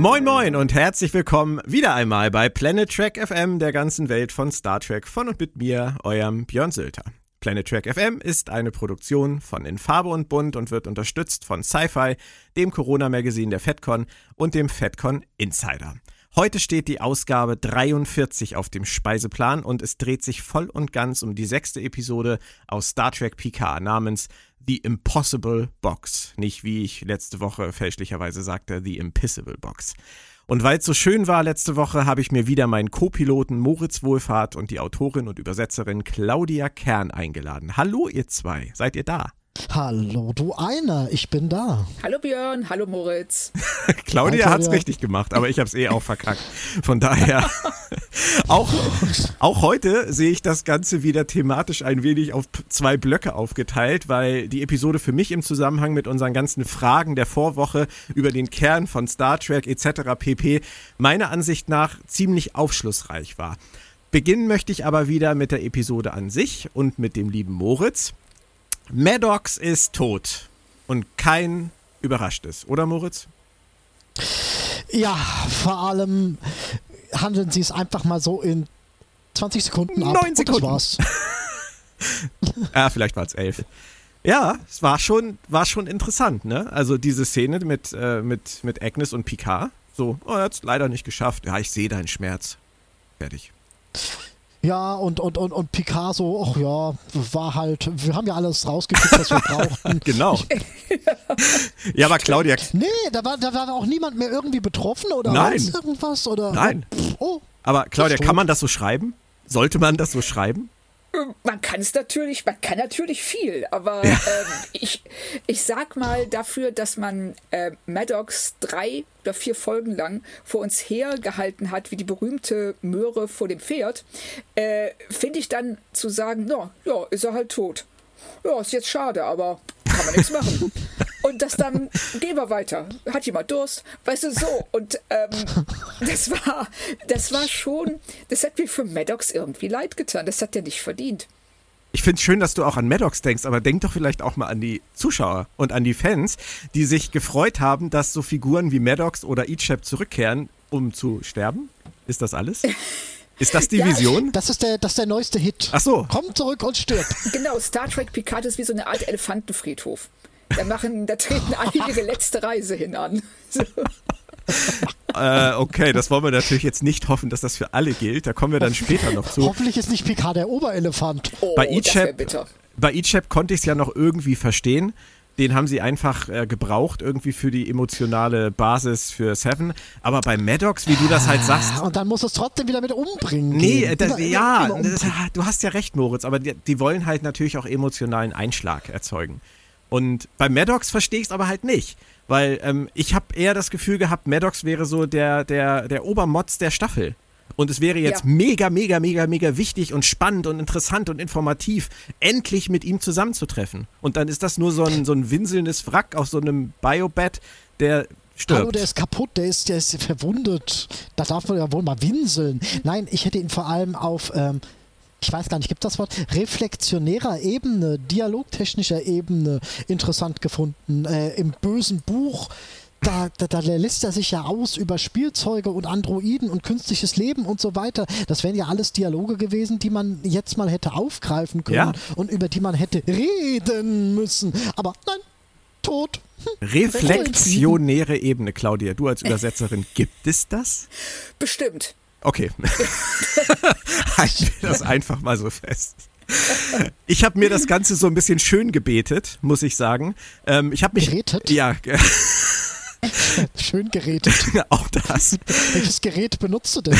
Moin Moin und herzlich willkommen wieder einmal bei Planet Trek FM der ganzen Welt von Star Trek von und mit mir, eurem Björn Sülter. Planet Trek FM ist eine Produktion von In Farbe und Bunt und wird unterstützt von Sci-Fi, dem Corona-Magazin der FedCon und dem FedCon Insider. Heute steht die Ausgabe 43 auf dem Speiseplan und es dreht sich voll und ganz um die sechste Episode aus Star Trek PK namens The Impossible Box. Nicht wie ich letzte Woche fälschlicherweise sagte, The Impossible Box. Und weil es so schön war letzte Woche, habe ich mir wieder meinen Co-Piloten Moritz Wohlfahrt und die Autorin und Übersetzerin Claudia Kern eingeladen. Hallo ihr zwei, seid ihr da? Hallo, du einer, ich bin da. Hallo Björn, hallo Moritz. Claudia hat es richtig gemacht, aber ich habe es eh auch verkackt. Von daher, auch, auch heute sehe ich das Ganze wieder thematisch ein wenig auf zwei Blöcke aufgeteilt, weil die Episode für mich im Zusammenhang mit unseren ganzen Fragen der Vorwoche über den Kern von Star Trek etc. pp. meiner Ansicht nach ziemlich aufschlussreich war. Beginnen möchte ich aber wieder mit der Episode an sich und mit dem lieben Moritz. Maddox ist tot. Und kein überraschtes, oder Moritz? Ja, vor allem handeln sie es einfach mal so in 20 Sekunden ab. 9 Sekunden. Und das war's. ja, vielleicht war es elf. Ja, es war schon, war schon interessant, ne? Also diese Szene mit, äh, mit, mit Agnes und Picard. So, oh, er hat es leider nicht geschafft. Ja, ich sehe deinen Schmerz. Fertig. Ja, und, und, und, und Picasso, ach ja, war halt, wir haben ja alles rausgekriegt, was wir brauchten. genau. ja, aber Claudia. Nee, da war, da war auch niemand mehr irgendwie betroffen oder Nein. irgendwas oder. Nein. Oh. Aber Claudia, kann man das so schreiben? Sollte man das so schreiben? Man kann es natürlich, man kann natürlich viel, aber Ja. ähm, ich, ich sag mal dafür, dass man äh, Maddox drei oder vier Folgen lang vor uns hergehalten hat, wie die berühmte Möhre vor dem Pferd, äh, finde ich dann zu sagen, no, ja, ist er halt tot. Ja, ist jetzt schade, aber kann man nichts machen. Und das dann, gehen wir weiter. Hat jemand Durst? Weißt du, so. Und ähm, das war, das war schon, das hat mir für Maddox irgendwie leid getan. Das hat er nicht verdient. Ich finde es schön, dass du auch an Maddox denkst, aber denk doch vielleicht auch mal an die Zuschauer und an die Fans, die sich gefreut haben, dass so Figuren wie Maddox oder Ichab zurückkehren, um zu sterben. Ist das alles? Ist das die Ja, Vision? Das ist der, das ist der neueste Hit. Ach so. Komm zurück und stirb. Genau, Star Trek Picard ist wie so eine Art Elefantenfriedhof. Da machen, da treten alle ihre letzte Reise hin an. So. Äh, okay, das wollen wir natürlich jetzt nicht hoffen, dass das für alle gilt. Da kommen wir dann später noch zu. Hoffentlich ist nicht Picard der Oberelefant. Oh, Bei Ichab, bei Ichab konnte ich es ja noch irgendwie verstehen. Den haben sie einfach äh, gebraucht, irgendwie für die emotionale Basis für Seven. Aber bei Maddox, wie du das halt sagst, Und dann muss es trotzdem wieder mit umbringen. Nee, gehen. das, ja, das, umbringen. du hast ja recht, Moritz, aber die, die wollen halt natürlich auch emotionalen Einschlag erzeugen. Und bei Maddox verstehe ich es aber halt nicht, weil ähm, ich habe eher das Gefühl gehabt, Maddox wäre so der, der, der Obermotz der Staffel. Und es wäre jetzt Ja. mega, mega, mega, mega wichtig und spannend und interessant und informativ, endlich mit ihm zusammenzutreffen. Und dann ist das nur so ein, so ein winselndes Wrack auf so einem Biobed, der stirbt. Hallo, der ist kaputt, der ist, der ist verwundet. Da darf man ja wohl mal winseln. Nein, ich hätte ihn vor allem auf, ähm, ich weiß gar nicht, gibt das Wort? Reflexionärer Ebene, dialogtechnischer Ebene interessant gefunden. Äh, Im bösen Buch, da, da, da lässt er sich ja aus über Spielzeuge und Androiden und künstliches Leben und so weiter. Das wären ja alles Dialoge gewesen, die man jetzt mal hätte aufgreifen können Ja. und über die man hätte reden müssen. Aber nein, tot. Reflexionäre Ebene, Claudia, du als Übersetzerin, gibt es das? Bestimmt. Okay. Halten wir das einfach mal so fest. Ich habe mir das Ganze so ein bisschen schön gebetet, muss ich sagen. Ähm, ich habe mich. Gerätet? Ja, Schön gerätet. auch das. Welches Gerät benutzt du denn?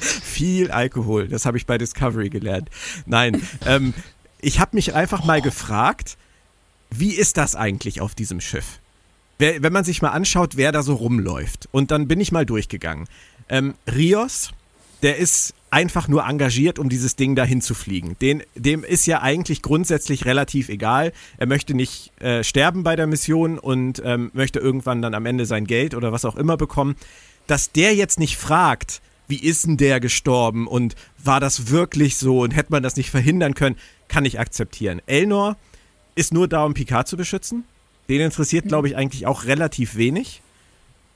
Viel Alkohol, das habe ich bei Discovery gelernt. Nein, ähm, ich habe mich einfach mal gefragt, wie ist das eigentlich auf diesem Schiff? Wenn man sich mal anschaut, wer da so rumläuft. Und dann bin ich mal durchgegangen. Ähm, Rios, der ist einfach nur engagiert, um dieses Ding dahin zu fliegen. Den, dem ist ja eigentlich grundsätzlich relativ egal. Er möchte nicht äh, sterben bei der Mission und ähm, möchte irgendwann dann am Ende sein Geld oder was auch immer bekommen. Dass der jetzt nicht fragt, wie ist denn der gestorben und war das wirklich so und hätte man das nicht verhindern können, kann ich akzeptieren. Elnor ist nur da, um Picard zu beschützen. Den interessiert, glaube ich, eigentlich auch relativ wenig.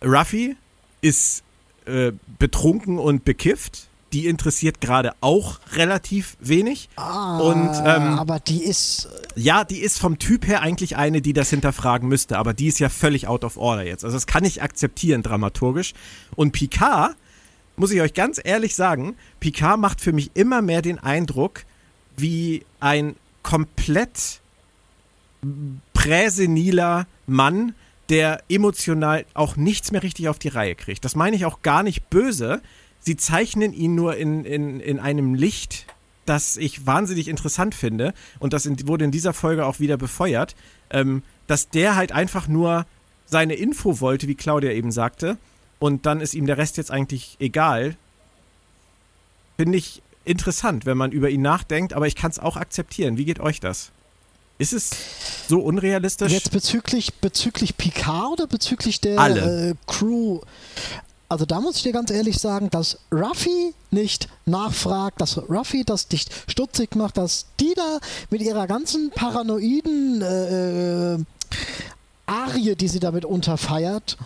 Ruffy ist äh, betrunken und bekifft. Die interessiert gerade auch relativ wenig. Ah, Und, ähm, aber die ist. Ja, die ist vom Typ her eigentlich eine, die das hinterfragen müsste, aber die ist ja völlig out of order jetzt. Also das kann ich akzeptieren dramaturgisch. Und Picard, muss ich euch ganz ehrlich sagen, Picard macht für mich immer mehr den Eindruck wie ein komplett präseniler Mann, der emotional auch nichts mehr richtig auf die Reihe kriegt. Das meine ich auch gar nicht böse. Sie zeichnen ihn nur in, in, in einem Licht, das ich wahnsinnig interessant finde. Und das in, wurde in dieser Folge auch wieder befeuert. Ähm, dass der halt einfach nur seine Info wollte, wie Claudia eben sagte. Und dann ist ihm der Rest jetzt eigentlich egal. Finde ich interessant, wenn man über ihn nachdenkt, aber ich kann es auch akzeptieren. Wie geht euch das? Ist es so unrealistisch? Jetzt bezüglich, bezüglich Picard oder bezüglich der. Äh, Crew? Also da muss ich dir ganz ehrlich sagen, dass Ruffy nicht nachfragt, dass Ruffy das nicht stutzig macht, dass die da mit ihrer ganzen paranoiden äh, äh, Arie, die sie damit unterfeiert,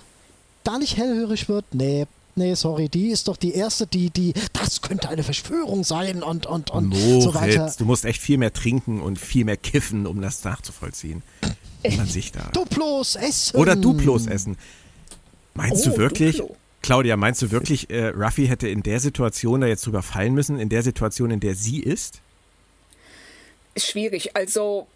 da nicht hellhörig wird. Nee, nee, sorry, die ist doch die erste, die, die, das könnte eine Verschwörung sein und, und, und so weiter. Moritz, du musst echt viel mehr trinken und viel mehr kiffen, um das nachzuvollziehen. Wie man sich da. Duplos essen. Oder Duplos essen. Meinst Oh, du wirklich, Duplo. Claudia, meinst du wirklich, äh, Ruffy hätte in der Situation da jetzt drüber fallen müssen, in der Situation, in der sie? Ist schwierig. Also,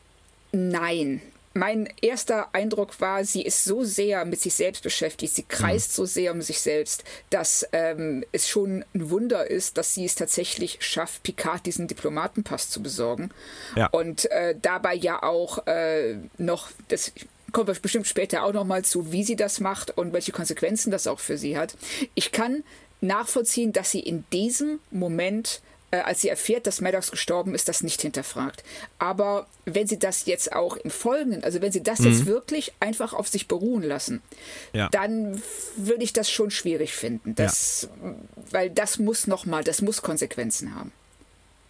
nein. Mein erster Eindruck war, sie ist so sehr mit sich selbst beschäftigt, sie kreist so sehr um sich selbst, dass ähm, es schon ein Wunder ist, dass sie es tatsächlich schafft, Picard diesen Diplomatenpass zu besorgen. Ja. Und äh, dabei ja auch äh, noch, das kommen wir bestimmt später auch noch mal zu, wie sie das macht und welche Konsequenzen das auch für sie hat. Ich kann nachvollziehen, dass sie in diesem Moment als sie erfährt, dass Maddox gestorben ist, das nicht hinterfragt. Aber wenn sie das jetzt auch im Folgenden, also wenn sie das jetzt wirklich einfach auf sich beruhen lassen, Ja. dann würde ich das schon schwierig finden. Das, Weil das muss nochmal, das muss Konsequenzen haben.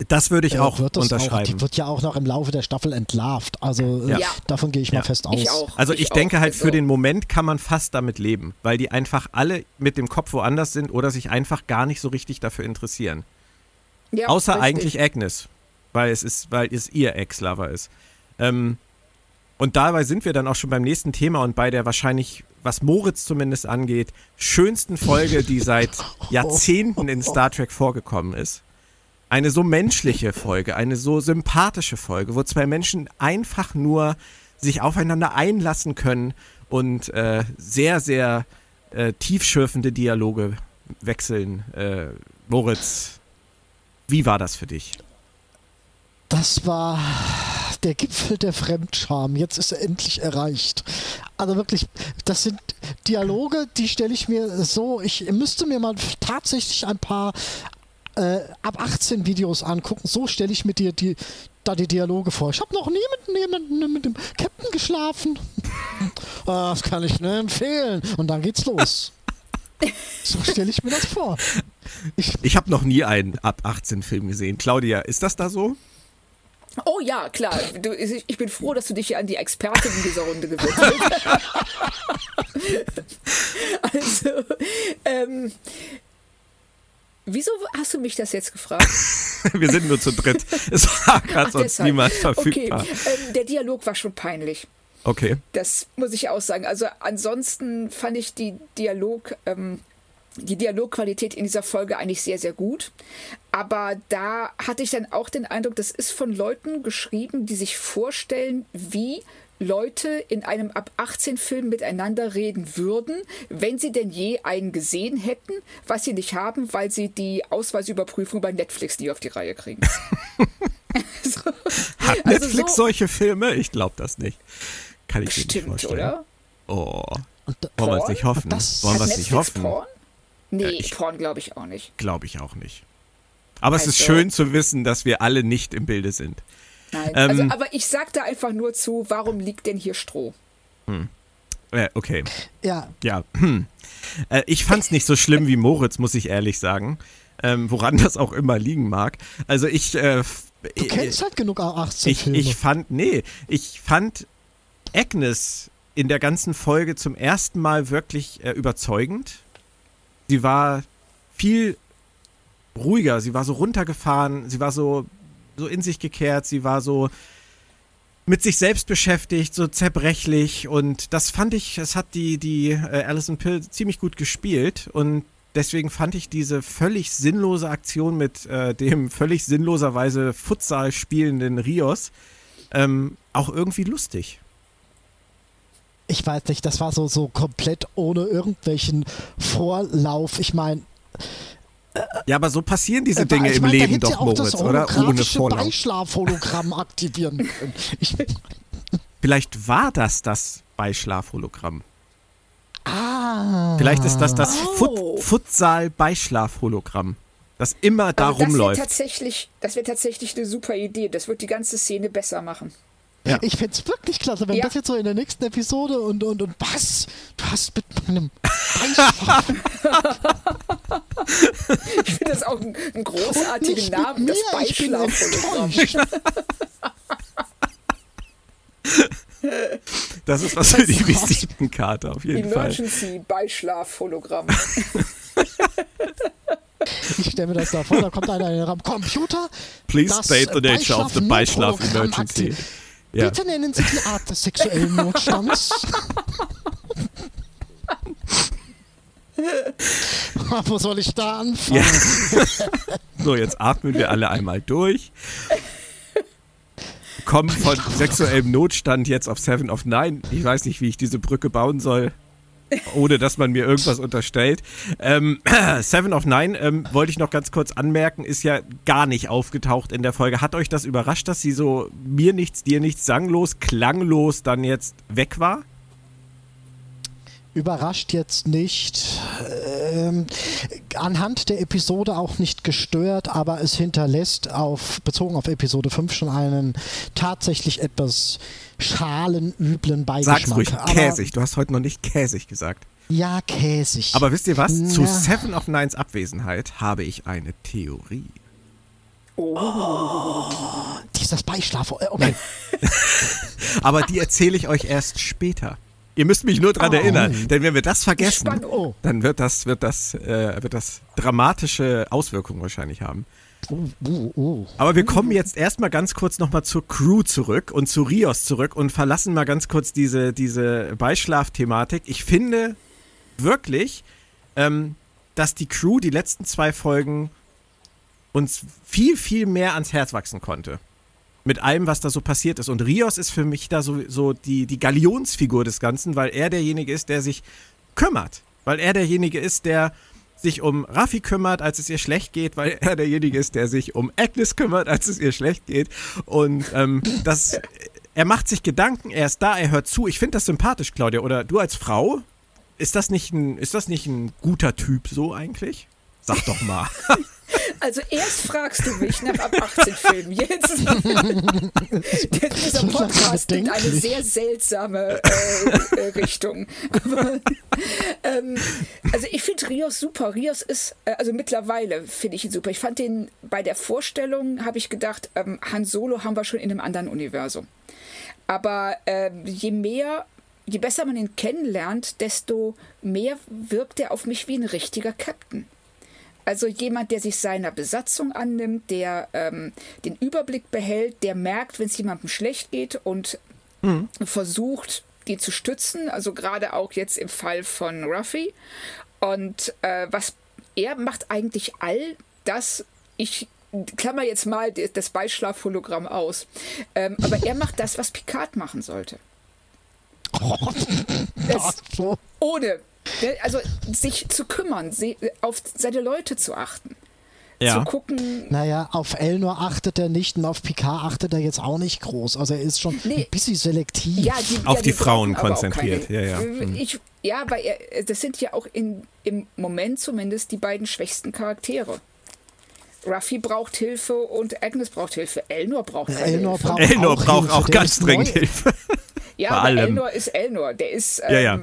Das würde ich Äh, auch unterschreiben. Auch, die wird ja auch noch im Laufe der Staffel entlarvt. Also Ja. äh, davon gehe ich Ja. mal fest aus. Ich auch. Also ich, auch. denke halt, für Also- den Moment kann man fast damit leben, weil die einfach alle mit dem Kopf woanders sind oder sich einfach gar nicht so richtig dafür interessieren. Ja, Außer richtig. eigentlich Agnes, weil es ist, weil es ihr Ex-Lover ist. Ähm, und dabei sind wir dann auch schon beim nächsten Thema und bei der wahrscheinlich, was Moritz zumindest angeht, schönsten Folge, die seit Jahrzehnten in Star Trek vorgekommen ist. Eine so menschliche Folge, eine so sympathische Folge, wo zwei Menschen einfach nur sich aufeinander einlassen können und äh, sehr, sehr äh, tiefschürfende Dialoge wechseln. Äh, Moritz, wie war das für dich? Das war der Gipfel der Fremdscham. Jetzt ist er endlich erreicht. Also wirklich, das sind Dialoge, die stelle ich mir so, ich müsste mir mal tatsächlich ein paar äh, ab 18 Videos angucken. So stelle ich mir die, die, da die Dialoge vor. Ich habe noch nie mit, jemandem mit dem Captain geschlafen. Ah, das kann ich nur empfehlen. Und dann geht's los. So stelle ich mir das vor. Ich, Ich habe noch nie einen ab 18 Film gesehen. Claudia, ist das da so? Oh ja, klar. Du, ich bin froh, dass du dich hier an die Expertin in dieser Runde gewidmet hast. also, ähm, wieso hast du mich das jetzt gefragt? Wir sind nur zu dritt. Es war gerade sonst deshalb. niemand verfügbar. Okay, ähm, der Dialog war schon peinlich. Okay. Das muss ich auch sagen. Also ansonsten fand ich die Dialog, ähm, die Dialogqualität in dieser Folge eigentlich sehr, sehr gut. Aber da hatte ich dann auch den Eindruck, das ist von Leuten geschrieben, die sich vorstellen, wie Leute in einem ab 18 Film miteinander reden würden, wenn sie denn je einen gesehen hätten, was sie nicht haben, weil sie die Ausweisüberprüfung bei Netflix nie auf die Reihe kriegen. so. Hat Also Netflix so- solche Filme? Ich glaube das nicht. Kann ich mir nicht Bestimmt, vorstellen. oder? Oh, wollen wir es nicht hoffen? Das- wollen wir es nicht hoffen? Porn? Nee, Ja, ich- Porn glaube ich auch nicht. Glaube ich auch nicht. Aber es ist Also- schön zu wissen, dass wir alle nicht im Bilde sind. Nein. Ähm, also, aber ich sag da einfach nur zu, warum liegt denn hier Stroh? Äh, okay. ja, Ja, hm. äh, ich fand's nicht so schlimm wie Moritz, muss ich ehrlich sagen. Ähm, woran das auch immer liegen mag. Also ich, äh, du äh, kennst halt genug A18 ich, Filme. ich fand, nee, ich fand Agnes in der ganzen Folge zum ersten Mal wirklich äh, überzeugend. Sie war viel ruhiger, sie war so runtergefahren, sie war so, so in sich gekehrt, sie war so mit sich selbst beschäftigt, so zerbrechlich und das fand ich, es hat die, die äh, Alison Pill ziemlich gut gespielt und deswegen fand ich diese völlig sinnlose Aktion mit äh, dem völlig sinnloserweise Futsal spielenden Rios ähm, auch irgendwie lustig. Ich weiß nicht, das war so, so komplett ohne irgendwelchen Vorlauf. Ich meine, ja, aber so passieren diese Äh, Dinge ich im mein, da Leben doch, ja auch Moritz, das oder? Ohne Vorlauf. Beischlafhologramm aktivieren können. Ich, Vielleicht war das das Beischlaf-Hologramm. ah. Vielleicht ist das das Oh. Fut Futsal-Beischlaf-Hologramm, das immer da Aber das wäre rumläuft. tatsächlich, das wäre tatsächlich eine super Idee. Das wird die ganze Szene besser machen. Ja. Ich fände es wirklich klasse, wenn Ja. das jetzt so in der nächsten Episode und, und, und was? Du hast mit meinem Beischlaf Ich finde das auch einen, einen Und großartigen nicht Namen, mit das enttäuscht. Das ist was für die Visitenkarte auf jeden Fall. Emergency Beischlafhologramm. Ich stelle mir das da vor, da kommt einer in den Raum. Computer, Please das state the nature of the Beischlaf-Notprogramm Beischlaf-Emergency. Ja. Bitte nennen Sie die Art des sexuellen Notstands. Wo soll ich da anfangen? So, jetzt atmen wir alle einmal durch. Kommen von sexuellem Notstand jetzt auf Seven of Nine. Ich weiß nicht, wie ich diese Brücke bauen soll, ohne dass man mir irgendwas unterstellt. Ähm, Seven of Nine, ähm, wollte ich noch ganz kurz anmerken, ist ja gar nicht aufgetaucht in der Folge. Hat euch das überrascht, dass sie so mir nichts, dir nichts, sanglos, klanglos dann jetzt weg war? Überrascht jetzt nicht. Ähm, anhand der Episode auch nicht gestört, aber es hinterlässt auf, bezogen auf Episode 5 schon einen tatsächlich etwas schalenüblen Beigeschmack. Sag's ruhig, aber, käsig. Du hast heute noch nicht käsig gesagt. Ja, käsig. Aber wisst ihr was? Zu Ja. Seven of Nines Abwesenheit habe ich eine Theorie. Dieses Beischlaf. äh, Okay. Aber die erzähle ich euch erst später. Ihr müsst mich nur dran Oh. erinnern, denn wenn wir das vergessen. Oh, dann wird das, wird das, äh, wird das dramatische Auswirkungen wahrscheinlich haben. Oh, oh, oh. Aber wir kommen jetzt erstmal ganz kurz nochmal zur Crew zurück und zu Rios zurück und verlassen mal ganz kurz diese, diese Beischlaf-Thematik. Ich finde wirklich, ähm, dass die Crew die letzten zwei Folgen uns viel, viel mehr ans Herz wachsen konnte. Mit allem, was da so passiert ist. Und Rios ist für mich da so, so die, die Galionsfigur des Ganzen, weil er derjenige ist, der sich kümmert. Weil er derjenige ist, der sich um Raffi kümmert, als es ihr schlecht geht, weil er derjenige ist, der sich um Agnes kümmert, als es ihr schlecht geht. Und ähm, das, er macht sich Gedanken, er ist da, er hört zu. Ich finde das sympathisch, Claudia. Oder du als Frau, ist das nicht ein, ist das nicht ein guter Typ so eigentlich? Sag doch mal. Also erst fragst du mich nach ab 18 Filmen. Jetzt dieser Podcast nimmt eine sehr seltsame äh, äh, Richtung. Aber, ähm, also ich finde Rios super. Rios ist, äh, also mittlerweile finde ich ihn super. Ich fand den bei der Vorstellung, habe ich gedacht, ähm, Han Solo haben wir schon in einem anderen Universum. Aber ähm, je mehr, je besser man ihn kennenlernt, desto mehr wirkt er auf mich wie ein richtiger Captain. Also jemand, der sich seiner Besatzung annimmt, der ähm, den Überblick behält, der merkt, wenn es jemandem schlecht geht und versucht, die zu stützen. Also gerade auch jetzt im Fall von Ruffy. Und äh, was er macht eigentlich all das, ich klammer jetzt mal das Beischlafhologramm aus, ähm, aber er macht das, was Picard machen sollte. So. Ohne, ne, also sich zu kümmern, sie, auf seine Leute zu achten. Ja. Zu gucken, Naja, auf Elnor achtet er nicht und auf Picard achtet er jetzt auch nicht groß. Also er ist schon Nee. ein bisschen selektiv. Ja, die, Auf ja, die Frauen aber auch konzentriert, keine- ja, ja. Mhm. Ich, ja, weil er, das sind ja auch in, im Moment zumindest die beiden schwächsten Charaktere. Ruffy braucht Hilfe und Agnes braucht Hilfe. Elnor braucht keine Elnor Hilfe. braucht Elnor auch braucht Hilfe, auch ganz dringend. Hilfe. ja, bei aber allem. Elnor ist Elnor. Der ist, ähm, Naja.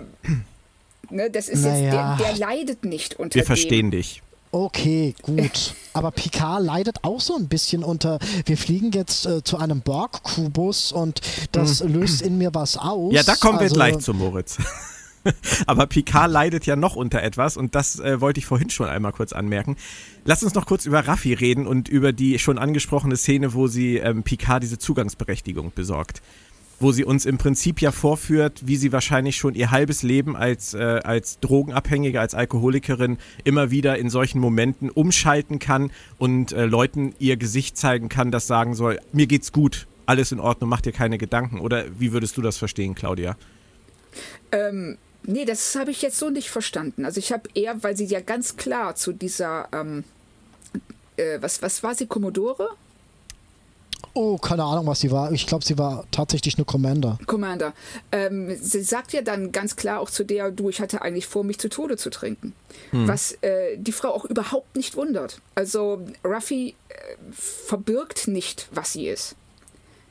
Ne, das ist Naja. jetzt, der, der leidet nicht unter Wir dem. verstehen dich. Okay, gut. Aber Picard leidet auch so ein bisschen unter, wir fliegen jetzt äh, zu einem Borg-Kubus und das mhm. löst in mir was aus. Ja, da kommen wir also, gleich zu Moritz. Aber Picard leidet ja noch unter etwas und das äh, wollte ich vorhin schon einmal kurz anmerken. Lass uns noch kurz über Raffi reden und über die schon angesprochene Szene, wo sie ähm, Picard diese Zugangsberechtigung besorgt wo sie uns im Prinzip ja vorführt, wie sie wahrscheinlich schon ihr halbes Leben als, äh, als Drogenabhängige, als Alkoholikerin immer wieder in solchen Momenten umschalten kann und äh, Leuten ihr Gesicht zeigen kann, das sagen soll, mir geht's gut, alles in Ordnung, mach dir keine Gedanken. Oder wie würdest du das verstehen, Claudia? Ähm, nee, das habe ich jetzt so nicht verstanden. Also ich habe eher, weil sie ja ganz klar zu dieser, ähm, äh, was, was war sie, Commodore? Oh, keine Ahnung, was sie war. Ich glaube, sie war tatsächlich eine Commander. Commander. Ähm, sie sagt ja dann ganz klar auch zu der, du, ich hatte eigentlich vor, mich zu Tode zu trinken. Hm. Was äh, die Frau auch überhaupt nicht wundert. Also Ruffy äh, verbirgt nicht, was sie ist.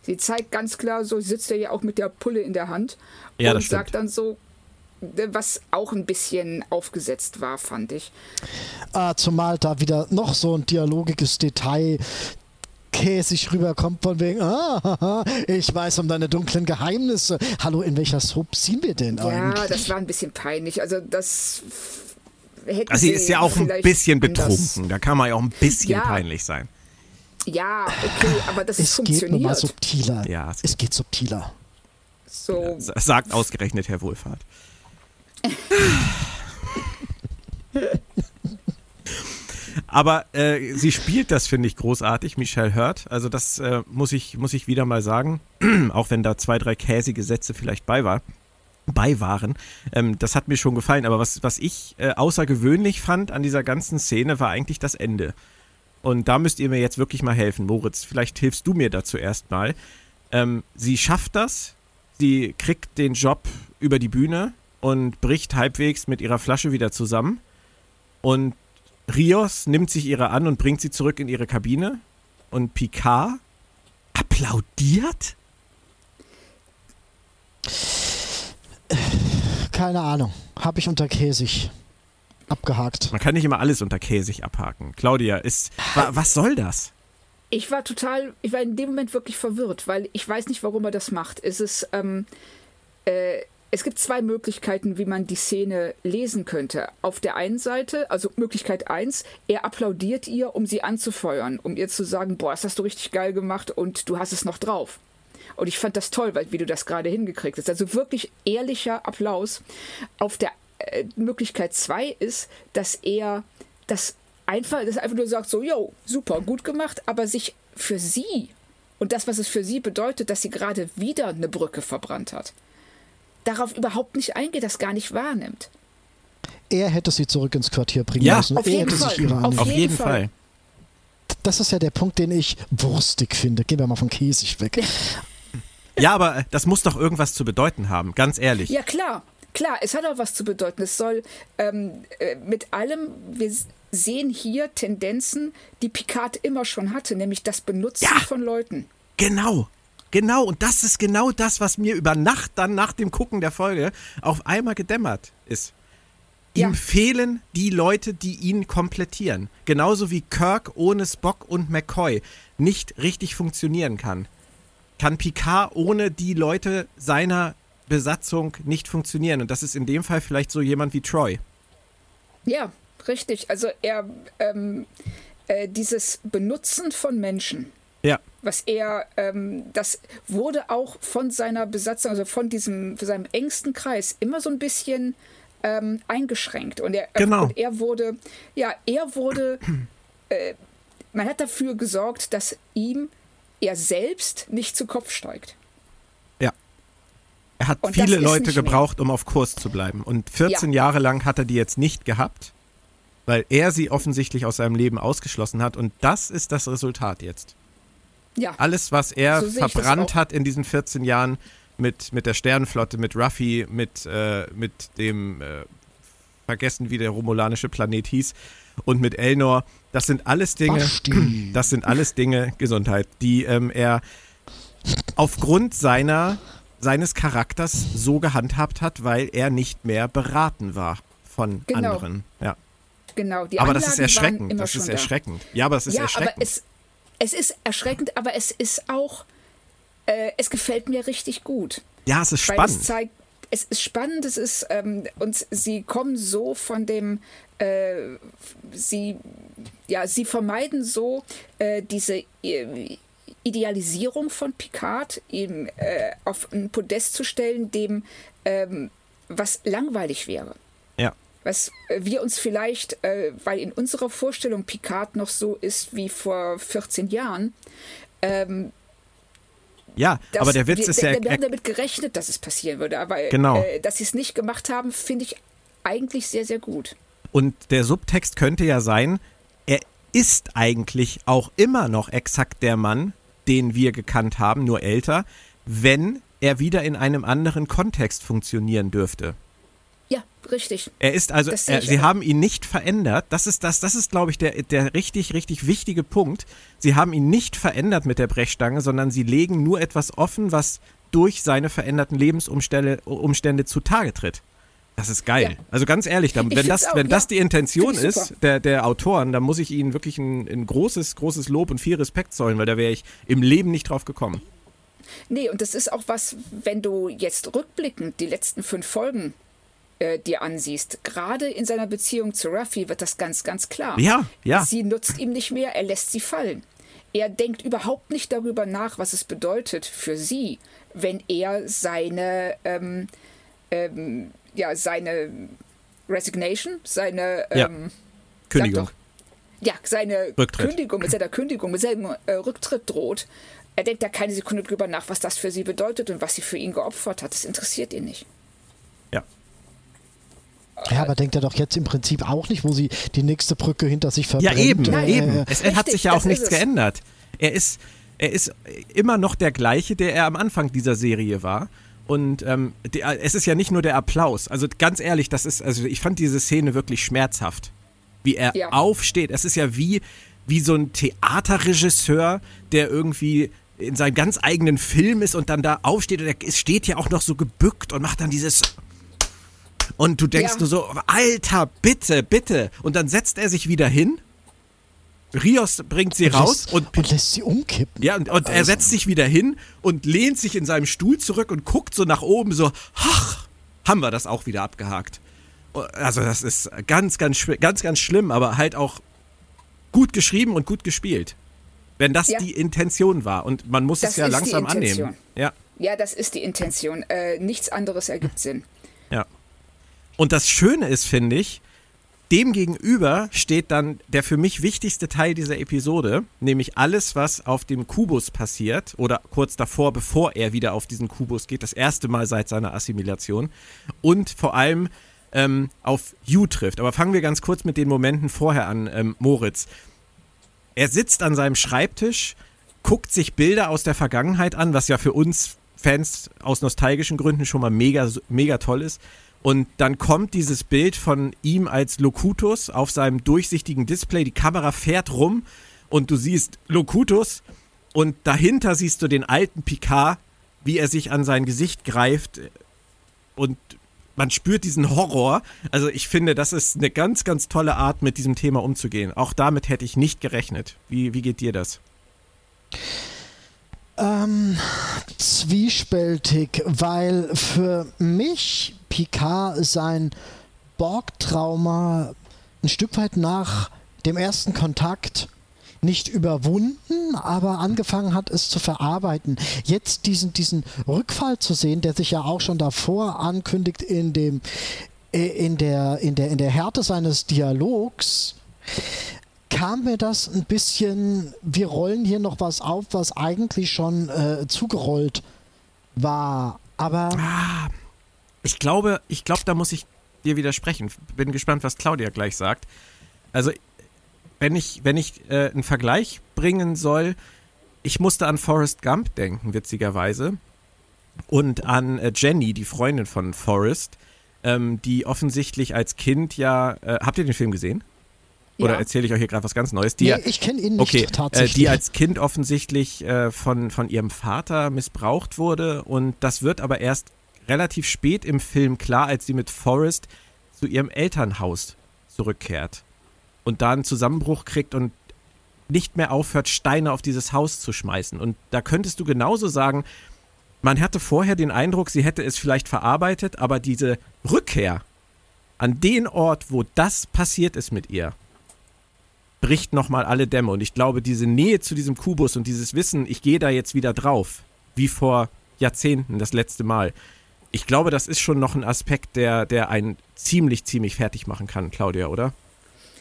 Sie zeigt ganz klar, so sitzt er ja auch mit der Pulle in der Hand ja, und sagt dann so, äh, was auch ein bisschen aufgesetzt war, fand ich. Ah, zumal da wieder noch so ein dialogiges Detail käsig rüberkommt von wegen, ah, ich weiß um deine dunklen Geheimnisse. Hallo, in welcher Soap sind wir denn eigentlich? Ja, das war ein bisschen peinlich. Also das hätte Also sie ist ja auch ein bisschen betrunken. Da kann man ja auch ein bisschen ja. peinlich sein. Ja, okay, aber das es funktioniert. Es geht nochmal subtiler. Ja, es, es geht subtiler. So. Ja, sagt ausgerechnet Herr Wohlfahrt. Aber äh, sie spielt das, finde ich, großartig, Michelle Hurt. Also das äh, muss, ich, muss ich wieder mal sagen, auch wenn da zwei, drei käsige Sätze vielleicht bei, war, bei waren. Ähm, das hat mir schon gefallen. Aber was, was ich äh, außergewöhnlich fand an dieser ganzen Szene, war eigentlich das Ende. Und da müsst ihr mir jetzt wirklich mal helfen. Moritz, vielleicht hilfst du mir dazu erstmal. Ähm, sie schafft das. Sie kriegt den Job über die Bühne und bricht halbwegs mit ihrer Flasche wieder zusammen. Und Rios nimmt sich ihre an und bringt sie zurück in ihre Kabine. Und Picard applaudiert? Keine Ahnung. Habe ich unter Käsig abgehakt. Man kann nicht immer alles unter Käsig abhaken. Claudia, ist, wa, was soll das? Ich war total, ich war in dem Moment wirklich verwirrt, weil ich weiß nicht, warum er das macht. Ist es, ähm, äh, es gibt zwei Möglichkeiten, wie man die Szene lesen könnte. Auf der einen Seite, also Möglichkeit eins, er applaudiert ihr, um sie anzufeuern, um ihr zu sagen, boah, das hast du richtig geil gemacht und du hast es noch drauf. Und ich fand das toll, weil wie du das gerade hingekriegt hast. Also wirklich ehrlicher Applaus. Auf der äh, Möglichkeit zwei ist, dass er das einfach, das einfach nur sagt, so, yo, super, gut gemacht, aber sich für sie und das, was es für sie bedeutet, dass sie gerade wieder eine Brücke verbrannt hat darauf überhaupt nicht eingeht, das gar nicht wahrnimmt. Er hätte sie zurück ins Quartier bringen ja, müssen. Auf er jeden, Fall. auf, auf jeden, Fall. Fall. Das ist ja der Punkt, den ich wurstig finde. Gehen wir mal von Käsig weg. ja, aber das muss doch irgendwas zu bedeuten haben, ganz ehrlich. Ja, klar. Klar, es hat auch was zu bedeuten. Es soll ähm, äh, mit allem, wir sehen hier Tendenzen, die Picard immer schon hatte, nämlich das Benutzen ja, von Leuten. Genau. Genau, und das ist genau das, was mir über Nacht dann nach dem Gucken der Folge auf einmal gedämmert ist. Ihm ja. fehlen die Leute, die ihn komplettieren. Genauso wie Kirk ohne Spock und McCoy nicht richtig funktionieren kann. Kann Picard ohne die Leute seiner Besatzung nicht funktionieren. Und das ist in dem Fall vielleicht so jemand wie Troy. Ja, richtig. Also er, ähm, äh, dieses Benutzen von Menschen ja. Was er, ähm, das wurde auch von seiner Besatzung, also von diesem, von seinem engsten Kreis immer so ein bisschen ähm, eingeschränkt. Und er, genau. und er wurde, ja, er wurde, äh, man hat dafür gesorgt, dass ihm er selbst nicht zu Kopf steigt. Ja. Er hat und viele Leute gebraucht, mehr. um auf Kurs zu bleiben. Und 14 ja. Jahre lang hat er die jetzt nicht gehabt, weil er sie offensichtlich aus seinem Leben ausgeschlossen hat. Und das ist das Resultat jetzt. Ja. Alles, was er so verbrannt hat in diesen 14 Jahren mit, mit der Sternenflotte, mit Ruffy, mit, äh, mit dem, äh, vergessen, wie der romulanische Planet hieß, und mit Elnor, das sind alles Dinge, Basti. das sind alles Dinge, Gesundheit, die ähm, er aufgrund seiner, seines Charakters so gehandhabt hat, weil er nicht mehr beraten war von genau. anderen. Ja. Genau, die aber das Anlagen ist waren erschreckend. Das ist da. erschreckend. Ja, aber das ist ja, erschreckend. aber es, es ist erschreckend, aber es ist auch, äh, es gefällt mir richtig gut. ja, es ist spannend. es zeigt, es ist spannend, es ist, ähm, und sie kommen so von dem, äh, sie, ja, sie vermeiden so äh, diese äh, Idealisierung von Picard, ihm äh, auf ein Podest zu stellen, dem ähm, was langweilig wäre. ja. Was äh, wir uns vielleicht, äh, weil in unserer Vorstellung Picard noch so ist wie vor 14 Jahren, ähm, ja, das- aber der Witz wir, ist ja, Wir, wir haben damit gerechnet, dass es passieren würde, aber Genau. äh, dass sie es nicht gemacht haben, finde ich eigentlich sehr, sehr gut. Und der Subtext könnte ja sein, er ist eigentlich auch immer noch exakt der Mann, den wir gekannt haben, nur älter, wenn er wieder in einem anderen Kontext funktionieren dürfte. Ja, richtig. Er ist also, Das sehe er, sie haben ihn nicht verändert. Das ist das, das ist, glaube ich, der, der richtig, richtig wichtige Punkt. Sie haben ihn nicht verändert mit der Brechstange, sondern sie legen nur etwas offen, was durch seine veränderten Lebensumstände Umstände zutage tritt. Das ist geil. Ja. Also ganz ehrlich, dann, wenn, das, auch, wenn das ja. die Intention ist der, der Autoren, dann muss ich ihnen wirklich ein, ein großes, großes Lob und viel Respekt zollen, weil da wäre ich im Leben nicht drauf gekommen. Nee, und das ist auch was, wenn du jetzt rückblickend die letzten fünf Folgen äh, dir ansiehst, gerade in seiner Beziehung zu Ruffy wird das ganz, ganz klar. Ja, ja. Sie nutzt ihm nicht mehr, er lässt sie fallen. Er denkt überhaupt nicht darüber nach, was es bedeutet für sie, wenn er seine, ähm, ähm, ja, seine Resignation, seine, Ja. ähm, Kündigung. Doch. ja, seine Rücktritt. Kündigung, mit seiner Kündigung, mit seinem äh, Rücktritt droht. Er denkt da keine Sekunde drüber nach, was das für sie bedeutet und was sie für ihn geopfert hat. Das interessiert ihn nicht. Ja. Ja, aber denkt er doch jetzt im Prinzip auch nicht, wo sie die nächste Brücke hinter sich verbrennt. Ja, eben, Nein, eben. Äh, Es, es hat richtig, sich ja auch nichts geändert. Er ist, er ist immer noch der gleiche, der er am Anfang dieser Serie war. Und ähm, die, es ist ja nicht nur der Applaus. Also ganz ehrlich, das ist, also ich fand diese Szene wirklich schmerzhaft. Wie er Ja. aufsteht. Es ist ja wie, wie so ein Theaterregisseur, der irgendwie in seinem ganz eigenen Film ist und dann da aufsteht und er steht ja auch noch so gebückt und macht dann dieses und du denkst Ja. nur so, Alter, bitte, bitte. Und dann setzt er sich wieder hin. Rios bringt sie und raus lässt, und, und lässt sie umkippen. ja, und, und er setzt sich wieder hin und lehnt sich in seinem Stuhl zurück und guckt so nach oben, so, ach, haben wir das auch wieder abgehakt. Also, das ist ganz, ganz, ganz, ganz schlimm, aber halt auch gut geschrieben und gut gespielt. Wenn das Ja. die Intention war. Und man muss Das es ja ist die langsam Intention. annehmen. Ja. Ja, das ist die Intention. Äh, nichts anderes ergibt Sinn. Ja. Und das Schöne ist, finde ich, demgegenüber steht dann der für mich wichtigste Teil dieser Episode, nämlich alles, was auf dem Kubus passiert oder kurz davor, bevor er wieder auf diesen Kubus geht, das erste Mal seit seiner Assimilation und vor allem ähm, auf You trifft. Aber fangen wir ganz kurz mit den Momenten vorher an, ähm, Moritz. Er sitzt an seinem Schreibtisch, guckt sich Bilder aus der Vergangenheit an, was ja für uns Fans aus nostalgischen Gründen schon mal mega, mega toll ist. Und dann kommt dieses Bild von ihm als Locutus auf seinem durchsichtigen Display. Die Kamera fährt rum und du siehst Locutus und dahinter siehst du den alten Picard, wie er sich an sein Gesicht greift und man spürt diesen Horror. Also ich finde, das ist eine ganz, ganz tolle Art, mit diesem Thema umzugehen. Auch damit hätte ich nicht gerechnet. Wie, wie geht dir das? Ähm, zwiespältig, weil für mich Picard sein Borg-Trauma ein Stück weit nach dem ersten Kontakt nicht überwunden, aber angefangen hat, es zu verarbeiten. Jetzt diesen, diesen Rückfall zu sehen, der sich ja auch schon davor ankündigt in dem äh, in der, in der, in der Härte seines Dialogs, kam mir das ein bisschen, wir rollen hier noch was auf, was eigentlich schon äh, zugerollt war. Aber Ich glaube, ich glaube, da muss ich dir widersprechen. Bin gespannt, was Claudia gleich sagt. Also, wenn ich, wenn ich äh, einen Vergleich bringen soll, ich musste an Forrest Gump denken, witzigerweise. Und an äh, Jenny, die Freundin von Forrest, ähm, die offensichtlich als Kind ja. Äh, habt ihr den Film gesehen? Oder Ja. erzähle ich euch hier gerade was ganz Neues? Die nee, ja- ich kenne ihn nicht Okay, äh, tatsächlich. die als Kind offensichtlich äh, von, von ihrem Vater missbraucht wurde und das wird aber erst relativ spät im Film klar, als sie mit Forrest zu ihrem Elternhaus zurückkehrt. und da einen Zusammenbruch kriegt und nicht mehr aufhört, Steine auf dieses Haus zu schmeißen. Und da könntest du genauso sagen, man hatte vorher den Eindruck, sie hätte es vielleicht verarbeitet, aber diese Rückkehr an den Ort, wo das passiert ist mit ihr, bricht nochmal alle Dämme. Und ich glaube, diese Nähe zu diesem Kubus und dieses Wissen, ich gehe da jetzt wieder drauf, wie vor Jahrzehnten das letzte Mal. Ich glaube, das ist schon noch ein Aspekt, der, der einen ziemlich, ziemlich fertig machen kann, Claudia, oder?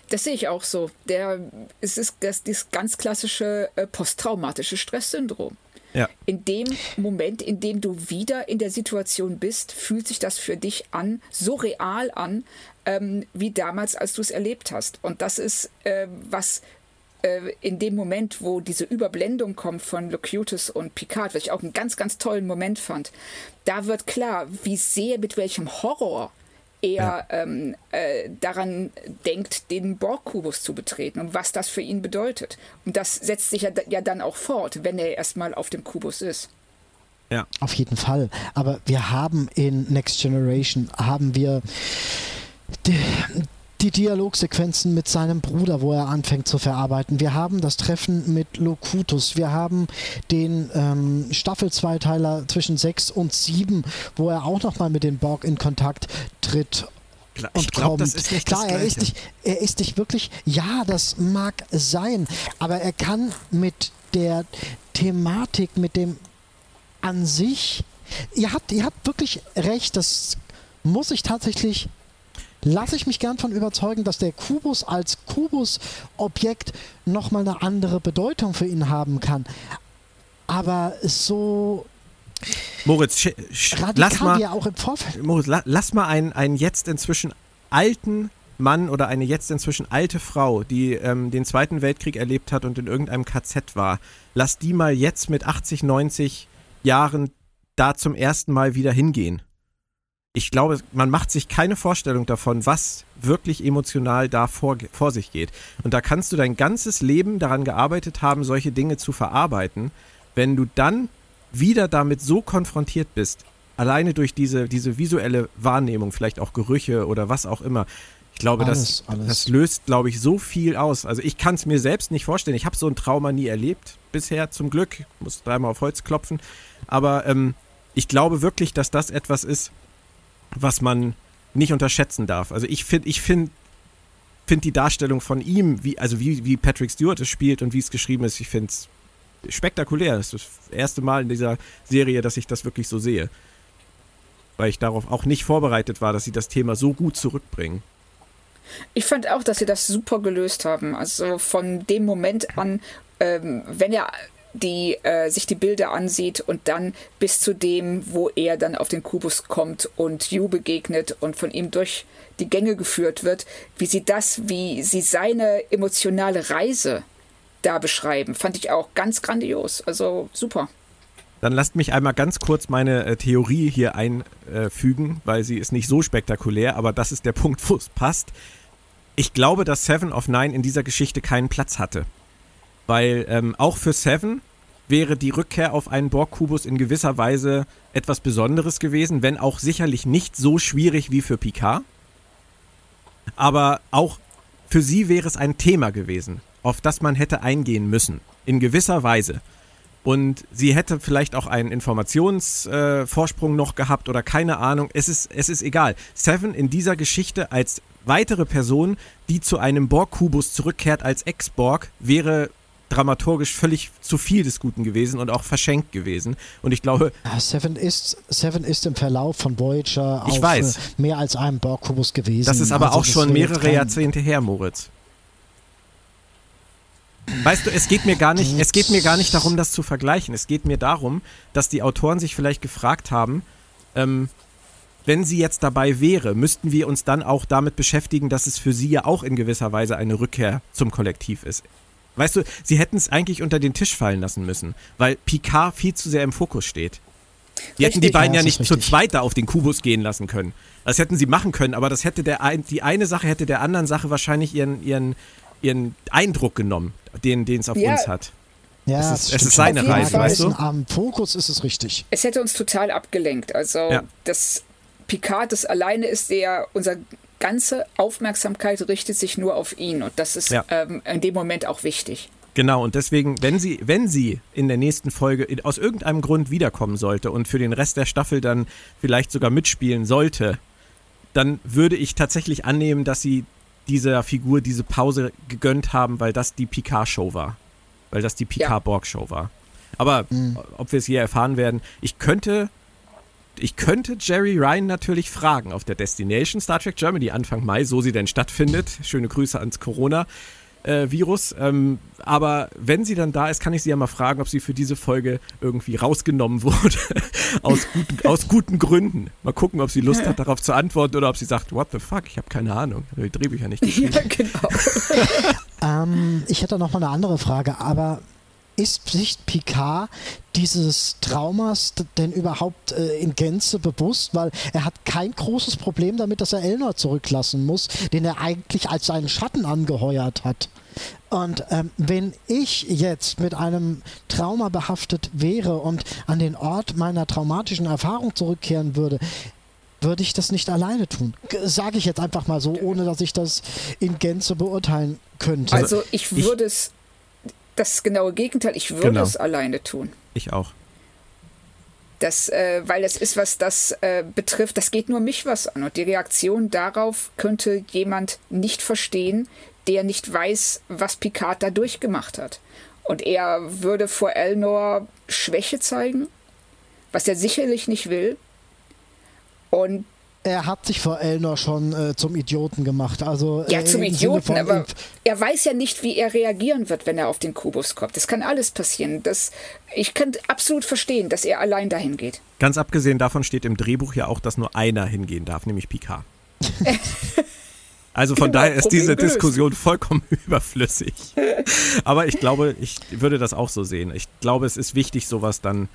Das sehe ich auch so. Der, es ist das, das ganz klassische äh, posttraumatische Stresssyndrom. Ja. In dem Moment, in dem du wieder in der Situation bist, fühlt sich das für dich an, so real an, ähm, wie damals, als du es erlebt hast. Und das ist, äh, was in dem Moment, wo diese Überblendung kommt von Locutus und Picard, was ich auch einen ganz, ganz tollen Moment fand, da wird klar, wie sehr, mit welchem Horror er ja. ähm, äh, daran denkt, den Borg-Kubus zu betreten und was das für ihn bedeutet. Und das setzt sich ja, ja dann auch fort, wenn er erstmal auf dem Kubus ist. Ja. Auf jeden Fall. Aber wir haben in Next Generation, haben wir die, Dialogsequenzen mit seinem Bruder, wo er anfängt zu verarbeiten. Wir haben das Treffen mit Locutus. Wir haben den ähm, Staffel-Zweiteiler zwischen 6 und 7, wo er auch nochmal mit den Borg in Kontakt tritt. Und ich glaube, das ist nicht Klar, das er ist, nicht, er ist nicht wirklich, ja, das mag sein, aber er kann mit der Thematik, mit dem an sich, ihr habt, ihr habt wirklich recht, das muss ich tatsächlich lasse ich mich gern von überzeugen, dass der Kubus als Kubus-Objekt nochmal eine andere Bedeutung für ihn haben kann. Aber so Moritz, lass mal, ja auch im Vorfeld. Moritz, la, lass mal einen, einen jetzt inzwischen alten Mann oder eine jetzt inzwischen alte Frau, die ähm, den Zweiten Weltkrieg erlebt hat und in irgendeinem KZ war, lass die mal jetzt mit 80, 90 Jahren da zum ersten Mal wieder hingehen ich glaube, man macht sich keine Vorstellung davon, was wirklich emotional da vor, vor sich geht. Und da kannst du dein ganzes Leben daran gearbeitet haben, solche Dinge zu verarbeiten. Wenn du dann wieder damit so konfrontiert bist, alleine durch diese, diese visuelle Wahrnehmung, vielleicht auch Gerüche oder was auch immer, ich glaube, alles, das, alles. das löst, glaube ich, so viel aus. Also ich kann es mir selbst nicht vorstellen. Ich habe so ein Trauma nie erlebt bisher, zum Glück. Ich muss dreimal auf Holz klopfen. Aber ähm, ich glaube wirklich, dass das etwas ist, was man nicht unterschätzen darf. Also ich finde, ich finde finde die Darstellung von ihm, wie, also wie, wie Patrick Stewart es spielt und wie es geschrieben ist, ich finde es spektakulär. Das ist das erste Mal in dieser Serie, dass ich das wirklich so sehe. Weil ich darauf auch nicht vorbereitet war, dass sie das Thema so gut zurückbringen. Ich fand auch, dass sie das super gelöst haben. Also von dem Moment an, ähm, wenn er die äh, sich die Bilder ansieht und dann bis zu dem, wo er dann auf den Kubus kommt und Yu begegnet und von ihm durch die Gänge geführt wird, wie sie das, wie sie seine emotionale Reise da beschreiben, fand ich auch ganz grandios. Also super. Dann lasst mich einmal ganz kurz meine äh, Theorie hier einfügen, weil sie ist nicht so spektakulär, aber das ist der Punkt, wo es passt. Ich glaube, dass Seven of Nine in dieser Geschichte keinen Platz hatte. Weil ähm, auch für Seven wäre die Rückkehr auf einen Borg-Kubus in gewisser Weise etwas Besonderes gewesen, wenn auch sicherlich nicht so schwierig wie für Picard. Aber auch für sie wäre es ein Thema gewesen, auf das man hätte eingehen müssen, in gewisser Weise. Und sie hätte vielleicht auch einen Informationsvorsprung äh, noch gehabt oder keine Ahnung. Es ist, es ist egal. Seven in dieser Geschichte als weitere Person, die zu einem Borg-Kubus zurückkehrt als Ex-Borg, wäre dramaturgisch völlig zu viel des Guten gewesen und auch verschenkt gewesen. Und ich glaube. Ja, Seven, ist, Seven ist im Verlauf von Voyager ich weiß. Äh, mehr als einem Borg-Kubus gewesen. Das ist aber also auch schon mehrere Jahrzehnte her, Moritz. Weißt du, es geht mir gar nicht, es geht mir gar nicht darum, das zu vergleichen. Es geht mir darum, dass die Autoren sich vielleicht gefragt haben, ähm, wenn sie jetzt dabei wäre, müssten wir uns dann auch damit beschäftigen, dass es für sie ja auch in gewisser Weise eine Rückkehr zum Kollektiv ist. Weißt du, sie hätten es eigentlich unter den Tisch fallen lassen müssen, weil Picard viel zu sehr im Fokus steht. Die hätten die beiden ja, ja nicht zu zweit da auf den Kubus gehen lassen können. Das hätten sie machen können, aber das hätte der ein, die eine Sache hätte der anderen Sache wahrscheinlich ihren, ihren, ihren Eindruck genommen, den es auf ja. uns hat. Ja, es ist, es ist seine Reise, weißt du? Am Fokus ist es richtig. Es hätte uns total abgelenkt. Also, ja. dass Picard das alleine ist, der unser ganze Aufmerksamkeit richtet sich nur auf ihn und das ist Ja. ähm, in dem Moment auch wichtig. Genau, und deswegen, wenn sie, wenn sie in der nächsten Folge in, aus irgendeinem Grund wiederkommen sollte und für den Rest der Staffel dann vielleicht sogar mitspielen sollte, dann würde ich tatsächlich annehmen, dass sie dieser Figur diese Pause gegönnt haben, weil das die Picard-Show war. Weil das die Picard-Borg-Show war. Aber ob wir es je erfahren werden, ich könnte, ich könnte Jerry Ryan natürlich fragen auf der Destination Star Trek Germany Anfang Mai, so sie denn stattfindet. Schöne Grüße ans Corona. Äh, Virus. Ähm, aber wenn sie dann da ist, kann ich sie ja mal fragen, ob sie für diese Folge irgendwie rausgenommen wurde. aus, guten, aus guten Gründen. Mal gucken, ob sie Lust hat, darauf zu antworten oder ob sie sagt, what the fuck, ich habe keine Ahnung. Ich habe die Drehbücher nicht geschrieben. Ja, genau. Ähm, ich hätte noch mal eine andere Frage, aber ist sich Picard dieses Traumas denn überhaupt äh, in Gänze bewusst? Weil er hat kein großes Problem damit, dass er Elnor zurücklassen muss, den er eigentlich als seinen Schatten angeheuert hat. Und ähm, wenn ich jetzt mit einem Trauma behaftet wäre und an den Ort meiner traumatischen Erfahrung zurückkehren würde, würde ich das nicht alleine tun. Sage ich jetzt einfach mal so, ohne dass ich das in Gänze beurteilen könnte. Also ich ich- würde es, das genaue Gegenteil, ich würde Genau. es alleine tun. Ich auch. Das, äh, weil es ist, was das äh, betrifft, das geht nur mich was an. Und die Reaktion darauf könnte jemand nicht verstehen, der nicht weiß, was Picard da durchgemacht hat. Und er würde vor Elnor Schwäche zeigen, was er sicherlich nicht will. Und er hat sich vor Elnor schon äh, zum Idioten gemacht. Also, ja, äh, zum im Sinne Idioten, aber er weiß ja nicht, wie er reagieren wird, wenn er auf den Kubus kommt. Das kann alles passieren. Das, ich kann absolut verstehen, dass er allein dahin geht. Ganz abgesehen davon steht im Drehbuch ja auch, dass nur einer hingehen darf, nämlich Picard. Also von Genau, daher ist Problem diese gelöst. Diskussion vollkommen überflüssig. Aber ich glaube, ich würde das auch so sehen. Ich glaube, es ist wichtig, sowas dann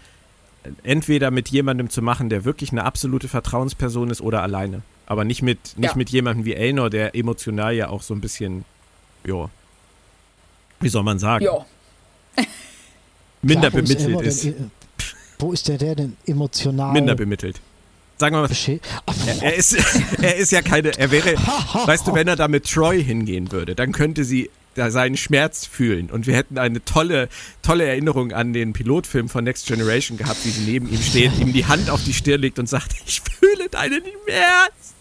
entweder mit jemandem zu machen, der wirklich eine absolute Vertrauensperson ist oder alleine. Aber nicht mit, nicht Ja. mit jemandem wie Elnor, der emotional ja auch so ein bisschen, jo, wie soll man sagen, Ja, minder ist bemittelt ist. Denn, äh, wo ist der, der denn emotional Minder bemittelt. Sagen wir mal, Er, er, ist, er ist ja keine, er wäre, weißt du, wenn er da mit Troy hingehen würde, dann könnte sie seinen Schmerz fühlen und wir hätten eine tolle, tolle Erinnerung an den Pilotfilm von Next Generation gehabt, wie sie neben ihm steht, ihm die Hand auf die Stirn legt und sagt, ich fühle deinen Schmerz.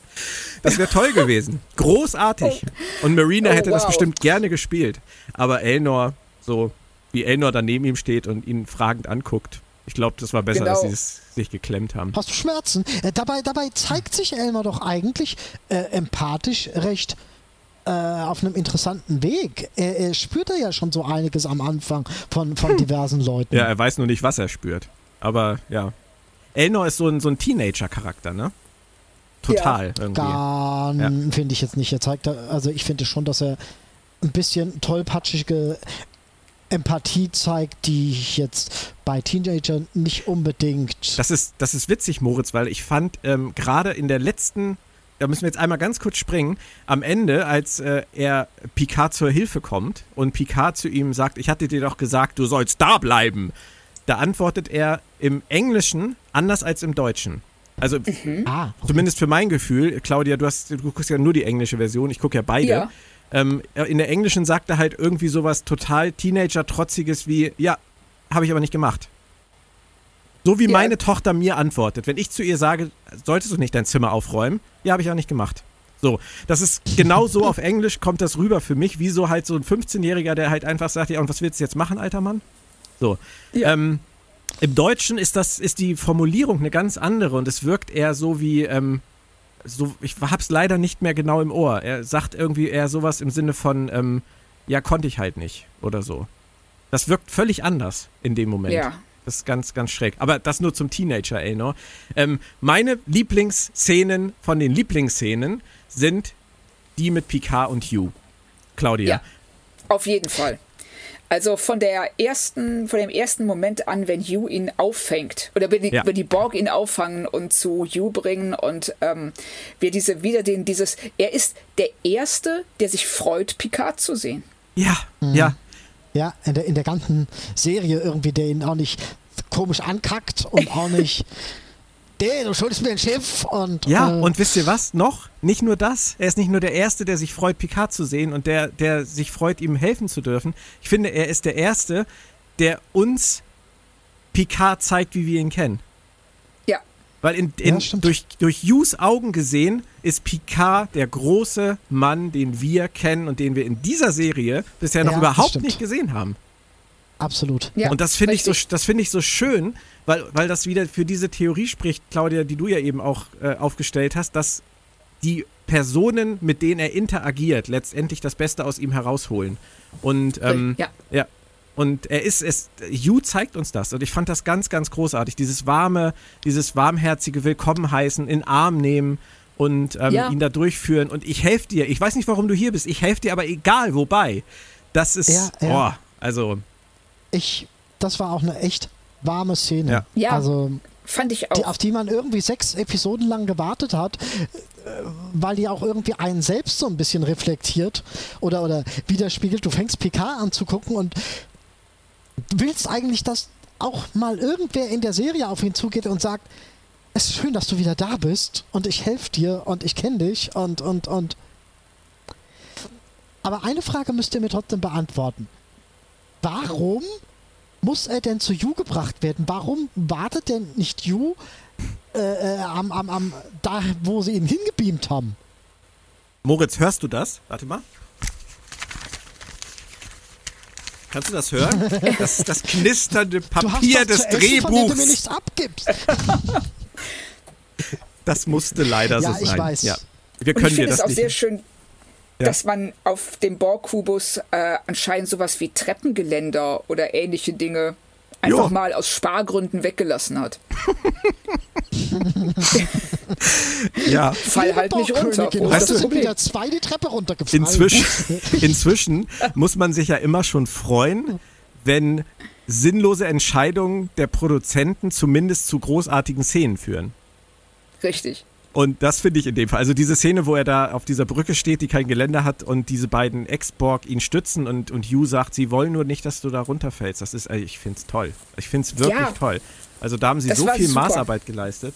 Das wäre toll gewesen. Großartig. Und Marina Oh, hätte das wow. bestimmt gerne gespielt. Aber Elnor, so wie Elnor da neben ihm steht und ihn fragend anguckt, ich glaube, das war besser, dass Genau. sie es sich geklemmt haben. Hast du Schmerzen? Äh, dabei, dabei zeigt sich Elmar doch eigentlich äh, empathisch recht äh, auf einem interessanten Weg. Er, er spürt ja schon so einiges am Anfang von, von diversen Leuten. Ja, er weiß nur nicht, was er spürt. Aber ja. Elnor ist so ein, so ein Teenager-Charakter, ne? Total irgendwie. Dann finde ich jetzt nicht. Er zeigt, da- also ich finde schon, dass er ein bisschen tollpatschige Empathie zeigt, die ich jetzt bei Teenagern nicht unbedingt. Das ist, das ist witzig, Moritz, weil ich fand ähm, gerade in der letzten, da müssen wir jetzt einmal ganz kurz springen, am Ende, als äh, er Picard zur Hilfe kommt und Picard zu ihm sagt, ich hatte dir doch gesagt, du sollst da bleiben, da antwortet er im Englischen anders als im Deutschen. Also ah, zumindest für mein Gefühl, Claudia, du, hast, du guckst ja nur die englische Version, ich gucke ja beide. Ja. Ähm, in der englischen sagt er halt irgendwie sowas total Teenager-trotziges wie, ja, habe ich aber nicht gemacht. So wie Ja. meine Tochter mir antwortet. Wenn ich zu ihr sage, solltest du nicht dein Zimmer aufräumen? Ja, habe ich auch nicht gemacht. So, das ist genau so auf Englisch kommt das rüber für mich, wie so halt so ein 15-Jähriger, der halt einfach sagt, ja, und was willst du jetzt machen, alter Mann? So. Ja. Ähm, Im Deutschen ist das, ist die Formulierung eine ganz andere und es wirkt eher so wie, ähm, so, ich hab's leider nicht mehr genau im Ohr. Er sagt irgendwie eher sowas im Sinne von, ähm, ja, konnte ich halt nicht oder so. Das wirkt völlig anders in dem Moment. Ja. Das ist ganz, ganz schräg. Aber das nur zum Teenager, Elnor. Ähm, meine Lieblingsszenen von den Lieblingsszenen sind die mit Picard und Hugh. Claudia. Ja. Auf jeden Fall. Also von der ersten, von dem ersten Moment an, wenn Hugh ihn auffängt oder wenn die, Ja. wenn die Borg ihn auffangen und zu Hugh bringen und ähm, wir diese wieder den dieses, er ist der erste, der sich freut, Picard zu sehen. Ja, Mhm. ja. Ja, in der, in der ganzen Serie irgendwie, der ihn auch nicht komisch ankackt und auch nicht nee, du schuldest mir ein Schiff und. Ja, äh, und wisst ihr was? Noch? Nicht nur das. Er ist nicht nur der Erste, der sich freut, Picard zu sehen und der, der sich freut, ihm helfen zu dürfen. Ich finde, er ist der Erste, der uns Picard zeigt, wie wir ihn kennen. Weil in, in, Ja, durch, durch Hughes Augen gesehen ist Picard der große Mann, den wir kennen und den wir in dieser Serie bisher noch Ja, überhaupt nicht gesehen haben. Absolut. ja. und das finde ich, so, das finde ich so schön, weil, weil das wieder für diese Theorie spricht, Claudia, die du ja eben auch äh, aufgestellt hast, dass die Personen, mit denen er interagiert, letztendlich das Beste aus ihm herausholen. Und ähm, ja. ja. Und er ist es, Hugh zeigt uns das. Und ich fand das ganz, ganz großartig. Dieses warme, dieses warmherzige Willkommen heißen, in Arm nehmen und ähm, Ja. ihn da durchführen. Und ich helfe dir. Ich weiß nicht, warum du hier bist. Ich helfe dir aber egal, wobei. Das ist, Ja, ja. oh, also, Ich, das war auch eine echt warme Szene. Ja. Ja. Also, Fand ich die, auch. auf die man irgendwie sechs Episoden lang gewartet hat, äh, weil die auch irgendwie einen selbst so ein bisschen reflektiert oder, oder widerspiegelt. Du fängst PK an zu gucken und willst eigentlich, dass auch mal irgendwer in der Serie auf ihn zugeht und sagt, es ist schön, dass du wieder da bist und ich helfe dir und ich kenne dich und, und, und. Aber eine Frage müsst ihr mir trotzdem beantworten. Warum muss er denn zu Yu gebracht werden? Warum wartet denn nicht Yu äh, äh, am, am, am, da, wo sie ihn hingebeamt haben? Moritz, hörst du das? Warte mal. Kannst du das hören? Das ist das knisternde Du hast Papier doch des zu essen, du mir Drehbuchs. nichts abgibst. Das musste leider Ja, so ich sein. weiß. Ja. Wir Und ich können dir finde das es auch sehr schön, Ja. dass man auf dem Borg-Kubus äh, anscheinend sowas wie Treppengeländer oder ähnliche Dinge einfach Jo. mal aus Spargründen weggelassen hat. ja. Fall halt nicht runter. Weißt das du- sind Problem? wieder zwei die Treppe runtergefallen. Inzwischen, inzwischen muss man sich ja immer schon freuen, wenn sinnlose Entscheidungen der Produzenten zumindest zu großartigen Szenen führen. Richtig. Und das finde ich in dem Fall. Also diese Szene, wo er da auf dieser Brücke steht, die kein Geländer hat und diese beiden Ex-Borg ihn stützen und, und Hugh sagt, sie wollen nur nicht, dass du da runterfällst. Das ist, äh, ich finde es toll. Ich finde es wirklich Ja. toll. Also da haben sie so viel super. Maßarbeit geleistet.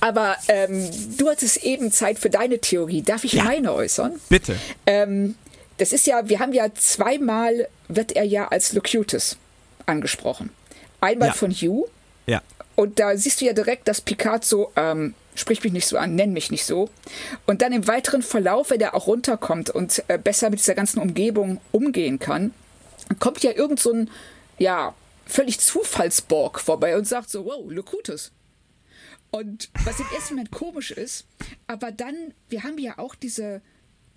Aber ähm, du hattest eben Zeit für deine Theorie. Darf ich Ja. meine äußern? Bitte. Ähm, das ist ja, wir haben ja zweimal, wird er ja als Locutus angesprochen. Einmal Ja. von Hugh Ja. und da siehst du ja direkt, dass Picard so, ähm, sprich mich nicht so an, nenn mich nicht so. Und dann im weiteren Verlauf, wenn er auch runterkommt und äh, besser mit dieser ganzen Umgebung umgehen kann, kommt ja irgend so ein, ja, völlig Zufallsborg vorbei und sagt so, wow, Locutus. Und was im ersten Moment komisch ist, aber dann, wir haben ja auch diese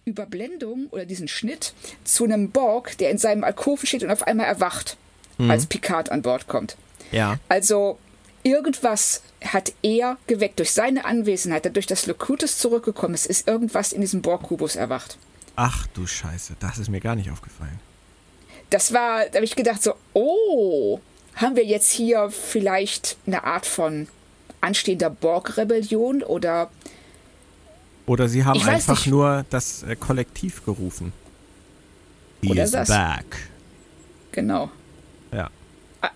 Überblendung oder diesen Schnitt zu einem Borg, der in seinem Alkoven steht und auf einmal erwacht, als Picard an Bord kommt. Ja. Also irgendwas hat er geweckt durch seine Anwesenheit, dadurch, dass Locutus zurückgekommen ist, ist irgendwas in diesem Borg-Kubus erwacht. Ach du Scheiße, das ist mir gar nicht aufgefallen. Das war, da habe ich gedacht so, oh, haben wir jetzt hier vielleicht eine Art von anstehender Borg-Rebellion oder Oder sie haben einfach nicht. nur das äh, Kollektiv gerufen. He Oder is das. back. genau.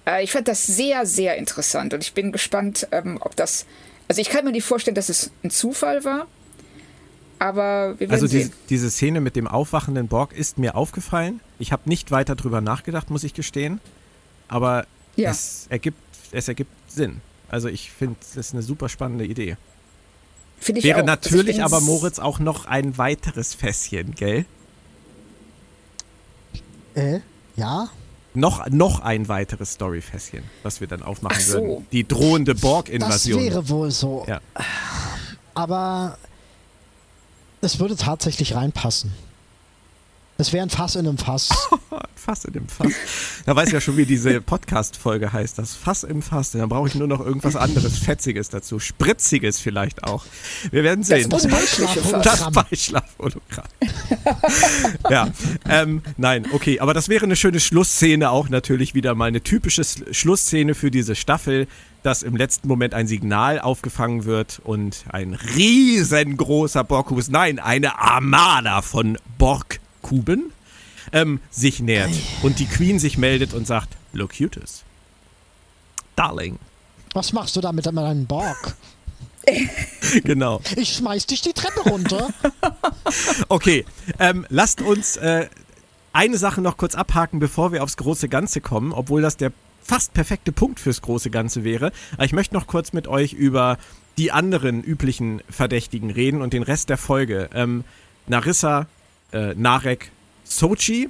Ja. Äh, Ich fand das sehr, sehr interessant und ich bin gespannt, ähm, ob das. Also ich kann mir nicht vorstellen, dass es ein Zufall war, aber wir werden Also die, sehen. diese Szene mit dem aufwachenden Borg ist mir aufgefallen. Ich habe nicht weiter drüber nachgedacht, muss ich gestehen. Aber Ja. es, ergibt, es ergibt Sinn. Also ich finde, das ist eine super spannende Idee. Finde ich Wäre auch. Also ich natürlich aber Moritz auch noch ein weiteres Fässchen, gell? Äh, ja. Noch, noch ein weiteres Storyfässchen, was wir dann aufmachen Ach so. würden. Die drohende Das Borg-Invasion. wäre wohl so. Ja. Aber es würde tatsächlich reinpassen. Es wäre ein Fass in einem Fass. Fass in dem Fass. Da weiß ich ja schon, wie diese Podcast-Folge heißt. Das Fass im Fass. Dann brauche ich nur noch irgendwas anderes Fetziges dazu. Spritziges vielleicht auch. Wir werden sehen. Das Fass. Das Beischlafhologramm. ja, ähm, nein, okay. Aber das wäre eine schöne Schlussszene auch natürlich wieder mal eine typische Schlussszene für diese Staffel, dass im letzten Moment ein Signal aufgefangen wird und ein riesengroßer Borgkubus, nein, eine Armada von Borgkuben ähm, sich nähert und die Queen sich meldet und sagt, Locutus. Darling. Was machst du da mit deinem Borg? genau. Ich schmeiß dich die Treppe runter. okay, ähm, lasst uns äh, eine Sache noch kurz abhaken, bevor wir aufs große Ganze kommen, obwohl das der fast perfekte Punkt fürs große Ganze wäre. Aber ich möchte noch kurz mit euch über die anderen üblichen Verdächtigen reden und den Rest der Folge. Ähm, Narissa, äh, Narek, Sochi.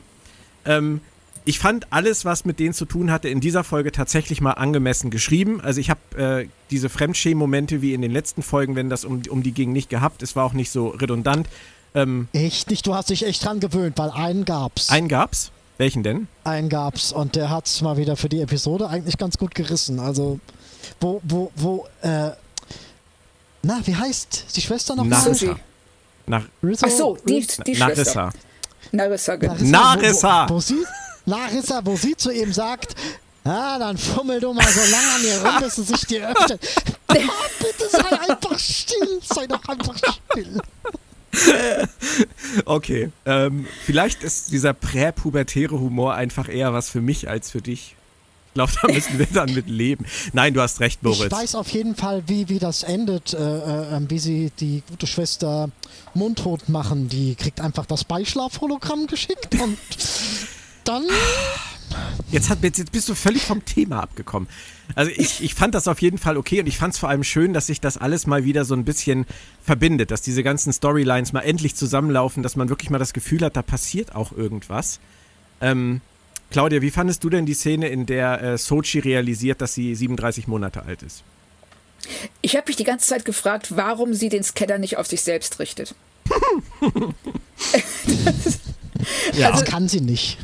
Ähm, ich fand alles, was mit denen zu tun hatte, in dieser Folge tatsächlich mal angemessen geschrieben. Also ich habe äh, diese Fremdschämen-Momente wie in den letzten Folgen, wenn das um, um die ging, nicht gehabt. Es war auch nicht so redundant. Ähm, echt nicht? Du hast dich echt dran gewöhnt, weil einen gab's. Einen gab's? Welchen denn? Einen gab's und der hat's mal wieder für die Episode eigentlich ganz gut gerissen. Also wo, wo, wo, äh, na, wie heißt die Schwester noch Narissa. Nach Ach so, die, die Narissa. Narissa, genau. Narissa. Wo, wo, wo sie, Larissa, wo sie zu ihm sagt, ah, dann fummel du mal so lange an ihr rum, bis sie sich dir öffnet. Oh, bitte sei einfach still, sei doch einfach still. okay, ähm, vielleicht ist dieser präpubertäre Humor einfach eher was für mich als für dich. Glaube, da müssen wir dann mit leben. Nein, du hast recht, Moritz. Ich weiß auf jeden Fall, wie, wie das endet, äh, äh, ähm, wie sie die gute Schwester mundtot machen. Die kriegt einfach das Beischlafhologramm geschickt und dann. Jetzt, hat, jetzt bist du völlig vom Thema abgekommen. Also ich, ich fand das auf jeden Fall okay und ich fand es vor allem schön, dass sich das alles mal wieder so ein bisschen verbindet, dass diese ganzen Storylines mal endlich zusammenlaufen, dass man wirklich mal das Gefühl hat, da passiert auch irgendwas. Ähm, Claudia, wie fandest du denn die Szene, in der äh, Sochi realisiert, dass sie 37 Monate alt ist? Ich habe mich die ganze Zeit gefragt, warum sie den Scanner nicht auf sich selbst richtet. ja, also, das kann sie nicht.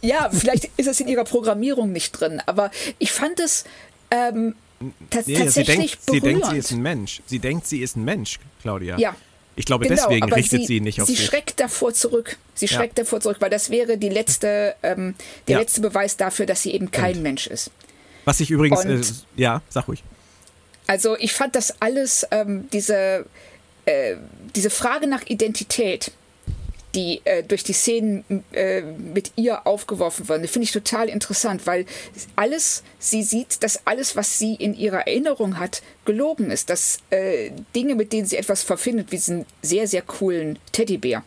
Ja, vielleicht ist es in ihrer Programmierung nicht drin, aber ich fand es ähm, nee, tatsächlich sie denkt, sie denkt, sie ist ein Mensch. Sie denkt, sie ist ein Mensch, Claudia. Ja. Ich glaube, genau, deswegen richtet sie, sie nicht auf sie. Sie schreckt davor zurück. Sie schreckt ja. davor zurück, weil das wäre die letzte, ähm, der ja. letzte Beweis dafür, dass sie eben kein Und. Mensch ist. Was ich übrigens, äh, ja, sag ruhig. Also ich fand das alles, ähm, diese, äh, diese Frage nach Identität, die äh, durch die Szenen äh, mit ihr aufgeworfen wurden. Finde ich total interessant, weil alles, sie sieht, dass alles, was sie in ihrer Erinnerung hat, gelogen ist. Dass äh, Dinge, mit denen sie etwas verfindet, wie diesen sehr, sehr coolen Teddybär.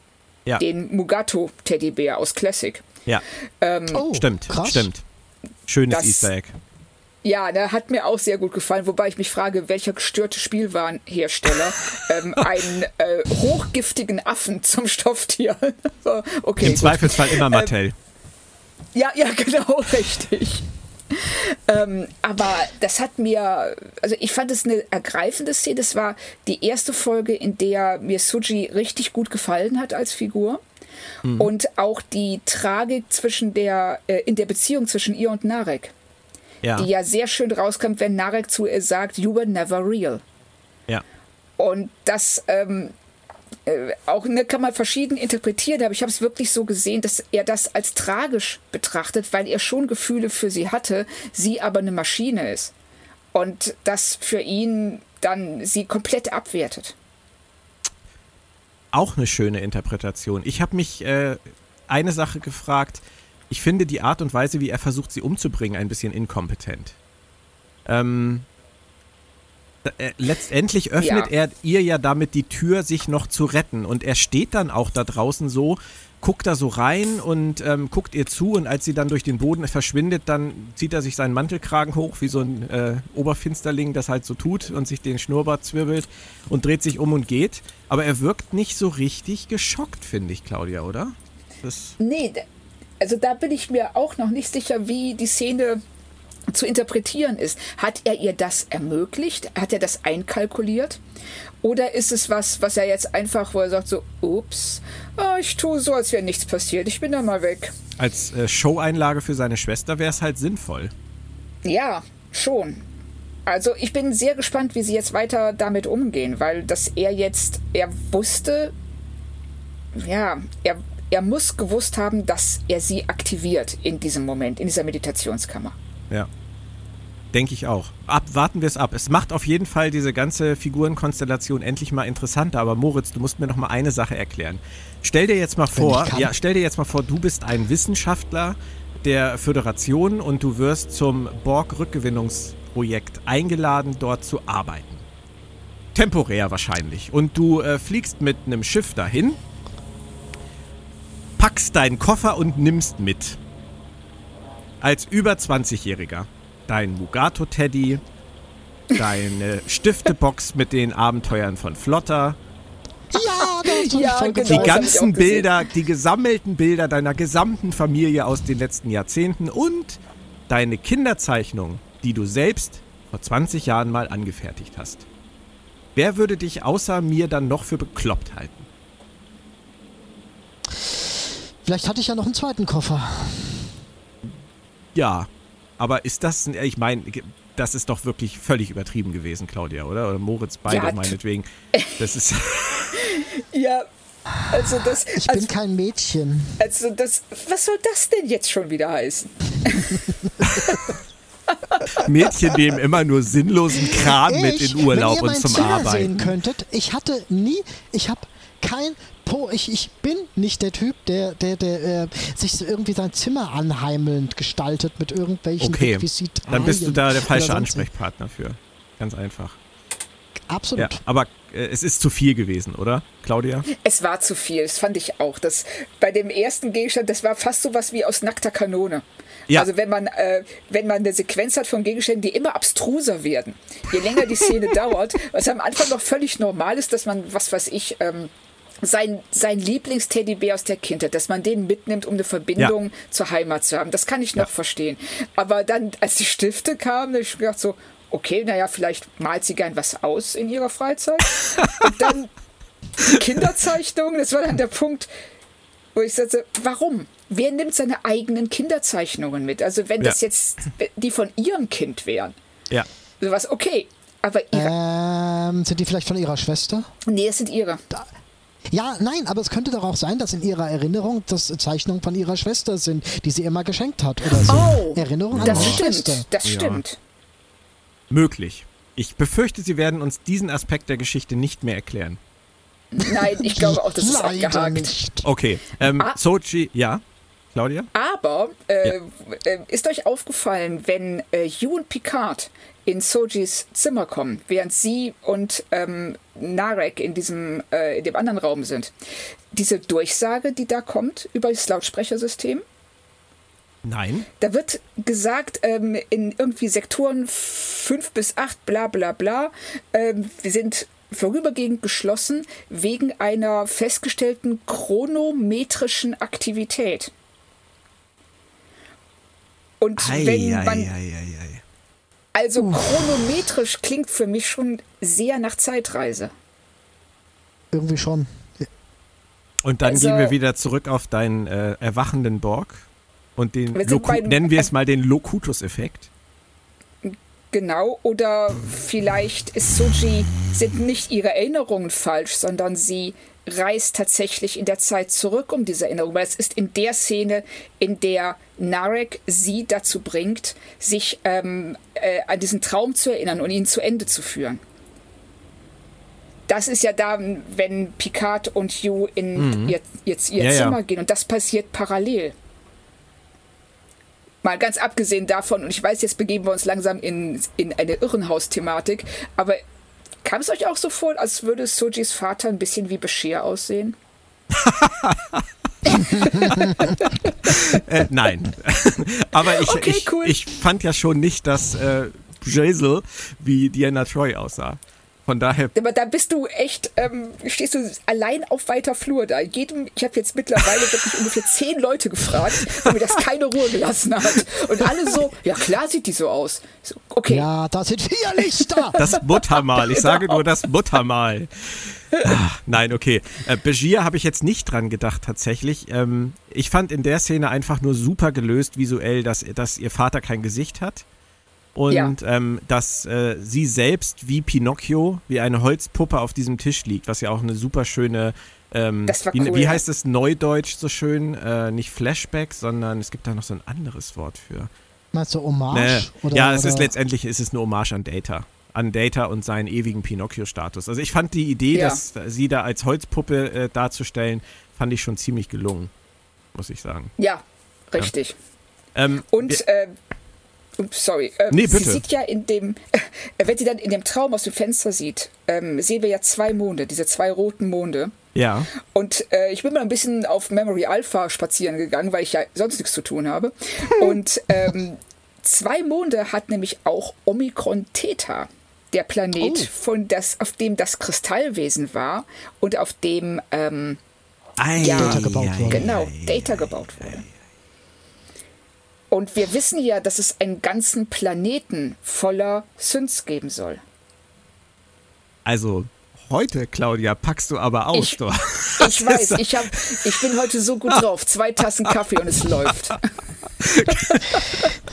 Ja. Den Mugato-Teddybär aus Classic. Ja. Ähm, oh, stimmt, krass. stimmt. Schönes das, Easter Egg. Ja, der hat mir auch sehr gut gefallen, wobei ich mich frage, welcher gestörte Spielwarenhersteller ähm, einen äh, hochgiftigen Affen zum Stofftier. so, okay, Im gut. Zweifelsfall immer ähm, Mattel. Ähm, ja, ja, genau, richtig. ähm, aber das hat mir, also ich fand es eine ergreifende Szene. Das war die erste Folge, in der mir Suji richtig gut gefallen hat als Figur. Mhm. Und auch die Tragik zwischen der, äh, in der Beziehung zwischen ihr und Narek ja. die ja sehr schön rauskommt, wenn Narek zu ihr sagt, you were never real. Ja. Und das ähm, äh, auch ne, kann man verschieden interpretieren, aber ich habe es wirklich so gesehen, dass er das als tragisch betrachtet, weil er schon Gefühle für sie hatte, sie aber eine Maschine ist. Und das für ihn dann sie komplett abwertet. Auch eine schöne Interpretation. Ich habe mich äh, eine Sache gefragt, ich finde die Art und Weise, wie er versucht, sie umzubringen, ein bisschen inkompetent. Ähm, äh, letztendlich öffnet ja. er ihr ja damit die Tür, sich noch zu retten. Und er steht dann auch da draußen so, guckt da so rein und ähm, guckt ihr zu. Und als sie dann durch den Boden verschwindet, dann zieht er sich seinen Mantelkragen hoch, wie so ein äh, Oberfinsterling das halt so tut und sich den Schnurrbart zwirbelt und dreht sich um und geht. Aber er wirkt nicht so richtig geschockt, finde ich, Claudia, oder? Das nee, also da bin ich mir auch noch nicht sicher, wie die Szene zu interpretieren ist. Hat er ihr das ermöglicht? Hat er das einkalkuliert? Oder ist es was, was er jetzt einfach, wo er sagt so, ups, oh, ich tue so, als wäre nichts passiert, ich bin da mal weg. Als äh, Show-Einlage für seine Schwester wäre es halt sinnvoll. Ja, schon. Also ich bin sehr gespannt, wie sie jetzt weiter damit umgehen, weil dass er jetzt, er wusste, ja, er, er muss gewusst haben, dass er sie aktiviert in diesem Moment, in dieser Meditationskammer. Ja. Denke ich auch. Ab, warten wir es ab. Es macht auf jeden Fall diese ganze Figurenkonstellation endlich mal interessanter. Aber Moritz, du musst mir noch mal eine Sache erklären. Stell dir jetzt mal vor, ja, stell dir jetzt mal vor, du bist ein Wissenschaftler der Föderation und du wirst zum Borg-Rückgewinnungs- Projekt eingeladen, dort zu arbeiten. Temporär wahrscheinlich. Und du äh, fliegst mit einem Schiff dahin, packst deinen Koffer und nimmst mit. Als über 20-Jähriger. Dein Mugato-Teddy, deine Stiftebox mit den Abenteuern von Flotter, Ja, das ja, voll genau. die ganzen. Bilder, die gesammelten Bilder deiner gesamten Familie aus den letzten Jahrzehnten und deine Kinderzeichnung, die du selbst vor 20 Jahren mal angefertigt hast. Wer würde dich außer mir dann noch für bekloppt halten? Vielleicht hatte ich ja noch einen zweiten Koffer. Ja, aber ist das, ich meine, das ist doch wirklich völlig übertrieben gewesen, Claudia, oder? Oder Moritz, beide Ja, meinetwegen. Das ist, Ja, also das, Ich bin also, kein Mädchen. also das, was soll das denn jetzt schon wieder heißen? Mädchen nehmen immer nur sinnlosen Kram mit Ich, in Urlaub wenn ihr und zum Zimmer Arbeiten. sehen könntet, ich hatte nie, ich habe kein Po, ich, ich bin nicht der Typ, der, der, der äh, sich so irgendwie sein Zimmer anheimelnd gestaltet mit irgendwelchen Okay, Requisitarien dann bist du da der falsche Ansprechpartner für. Ganz einfach. Absolut. Ja, aber äh, es ist zu viel gewesen, oder, Claudia? Es war zu viel, das fand ich auch. Das, bei dem ersten Gegenstand, das war fast so was wie aus nackter Kanone. Ja. Also wenn man, äh, wenn man eine Sequenz hat von Gegenständen, die immer abstruser werden, je länger die Szene dauert, was am Anfang noch völlig normal ist, dass man, was weiß ich, ähm, sein, sein Lieblingsteddybär aus der Kindheit, dass man den mitnimmt, um eine Verbindung zur Heimat zu haben. Das kann ich noch verstehen. Aber dann, als die Stifte kamen, habe ich gedacht so, okay, naja, vielleicht malt sie gern was aus in ihrer Freizeit. Und dann die Kinderzeichnung, das war dann der Punkt, wo ich sagte, warum? Wer nimmt seine eigenen Kinderzeichnungen mit? Also wenn Ja. das jetzt die von ihrem Kind wären, Ja. sowas, okay. Aber ihre, Ähm, sind die vielleicht von ihrer Schwester? nee, es sind ihre. Ja, nein, aber es könnte doch auch sein, dass in ihrer Erinnerung das Zeichnungen von ihrer Schwester sind, die sie immer geschenkt hat oder so. Oh, Erinnerung an das ihre stimmt, Schwester. das Ja. stimmt. Möglich. Ich befürchte, sie werden uns diesen Aspekt der Geschichte nicht mehr erklären. Nein, ich glaube auch, das ist Leider abgehakt. nicht. Okay. Ähm, Ah. Sochi, ja? Claudia? Aber äh, äh, ist euch aufgefallen, wenn äh, Hugh und Picard in Sojis Zimmer kommen, während sie und ähm, Narek in diesem äh, in dem anderen Raum sind, diese Durchsage, die da kommt über das Lautsprechersystem? Nein. Da wird gesagt, ähm, in irgendwie Sektoren 5 bis 8, bla bla bla, ähm, wir sind vorübergehend geschlossen wegen einer festgestellten chronometrischen Aktivität. Und Ei, wenn man, ei, ei, also chronometrisch klingt für mich schon sehr nach Zeitreise. Irgendwie schon. Und dann Also- gehen wir wieder zurück auf deinen äh, erwachenden Borg und den, Loku bei- nennen wir es mal den Locutus-Effekt. Genau, oder vielleicht ist Soji, sind nicht ihre Erinnerungen falsch, sondern sie reist tatsächlich in der Zeit zurück um diese Erinnerung. Weil es ist in der Szene, in der Narek sie dazu bringt, sich ähm, äh, an diesen Traum zu erinnern und ihn zu Ende zu führen. Das ist ja da, wenn Picard und Hugh in ihr, jetzt ihr Ja, ja. Zimmer gehen und das passiert parallel. Mal ganz abgesehen davon, und ich weiß, jetzt begeben wir uns langsam in, in eine Irrenhaus-Thematik, aber kam es euch auch so vor, als würde Sojis Vater ein bisschen wie Bashir aussehen? Äh, nein. Aber ich, Okay, ich, cool. ich fand ja schon nicht, dass äh, Jaisal wie Diana Troy aussah. Von daher, Aber da bist du echt, ähm, stehst du allein auf weiter Flur da. Jedem, ich habe jetzt mittlerweile wirklich ungefähr zehn Leute gefragt, weil mir das keine Ruhe gelassen hat. Und alle so, ja klar sieht die so aus. So, okay, Ja, da sind vier Lichter. das Muttermal. Ich sage nur das Muttermal. Ah, nein, okay. Äh, Begier habe ich jetzt nicht dran gedacht tatsächlich. Ähm, ich fand in der Szene einfach nur super gelöst visuell, dass, dass ihr Vater kein Gesicht hat. Und Ja. ähm, dass äh, sie selbst wie Pinocchio, wie eine Holzpuppe auf diesem Tisch liegt, was ja auch eine super schöne, ähm, Das war wie, cool, wie ja. heißt es neudeutsch so schön? Äh, nicht Flashback, sondern es gibt da noch so ein anderes Wort für. Meinst du Hommage? Nee. Oder, ja, es oder? ist letztendlich ist es eine Hommage an Data. An Data und seinen ewigen Pinocchio-Status. Also ich fand die Idee, Ja. dass sie da als Holzpuppe äh, darzustellen, fand ich schon ziemlich gelungen, muss ich sagen. ja, richtig. Ähm, Und äh, ups, sorry. Ähm, Nee, bitte. Sie sieht ja in dem, äh, wenn sie dann in dem Traum aus dem Fenster sieht, ähm, sehen wir ja zwei Monde, diese zwei roten Monde. Ja. Und äh, ich bin mal ein bisschen auf Memory Alpha spazieren gegangen, weil ich ja sonst nichts zu tun habe. Und ähm, zwei Monde hat nämlich auch Omikron Theta, der Planet, Oh. von das, auf dem das Kristallwesen war und auf dem ähm, Ei, Ja. Data gebaut ei, wurde. genau ei, Data gebaut wurde. Und wir wissen ja, dass es einen ganzen Planeten voller Synths geben soll. Also, heute, Claudia, packst du aber aus, Ich-. Ich weiß, ich, hab, ich bin heute so gut drauf. Zwei Tassen Kaffee und es läuft.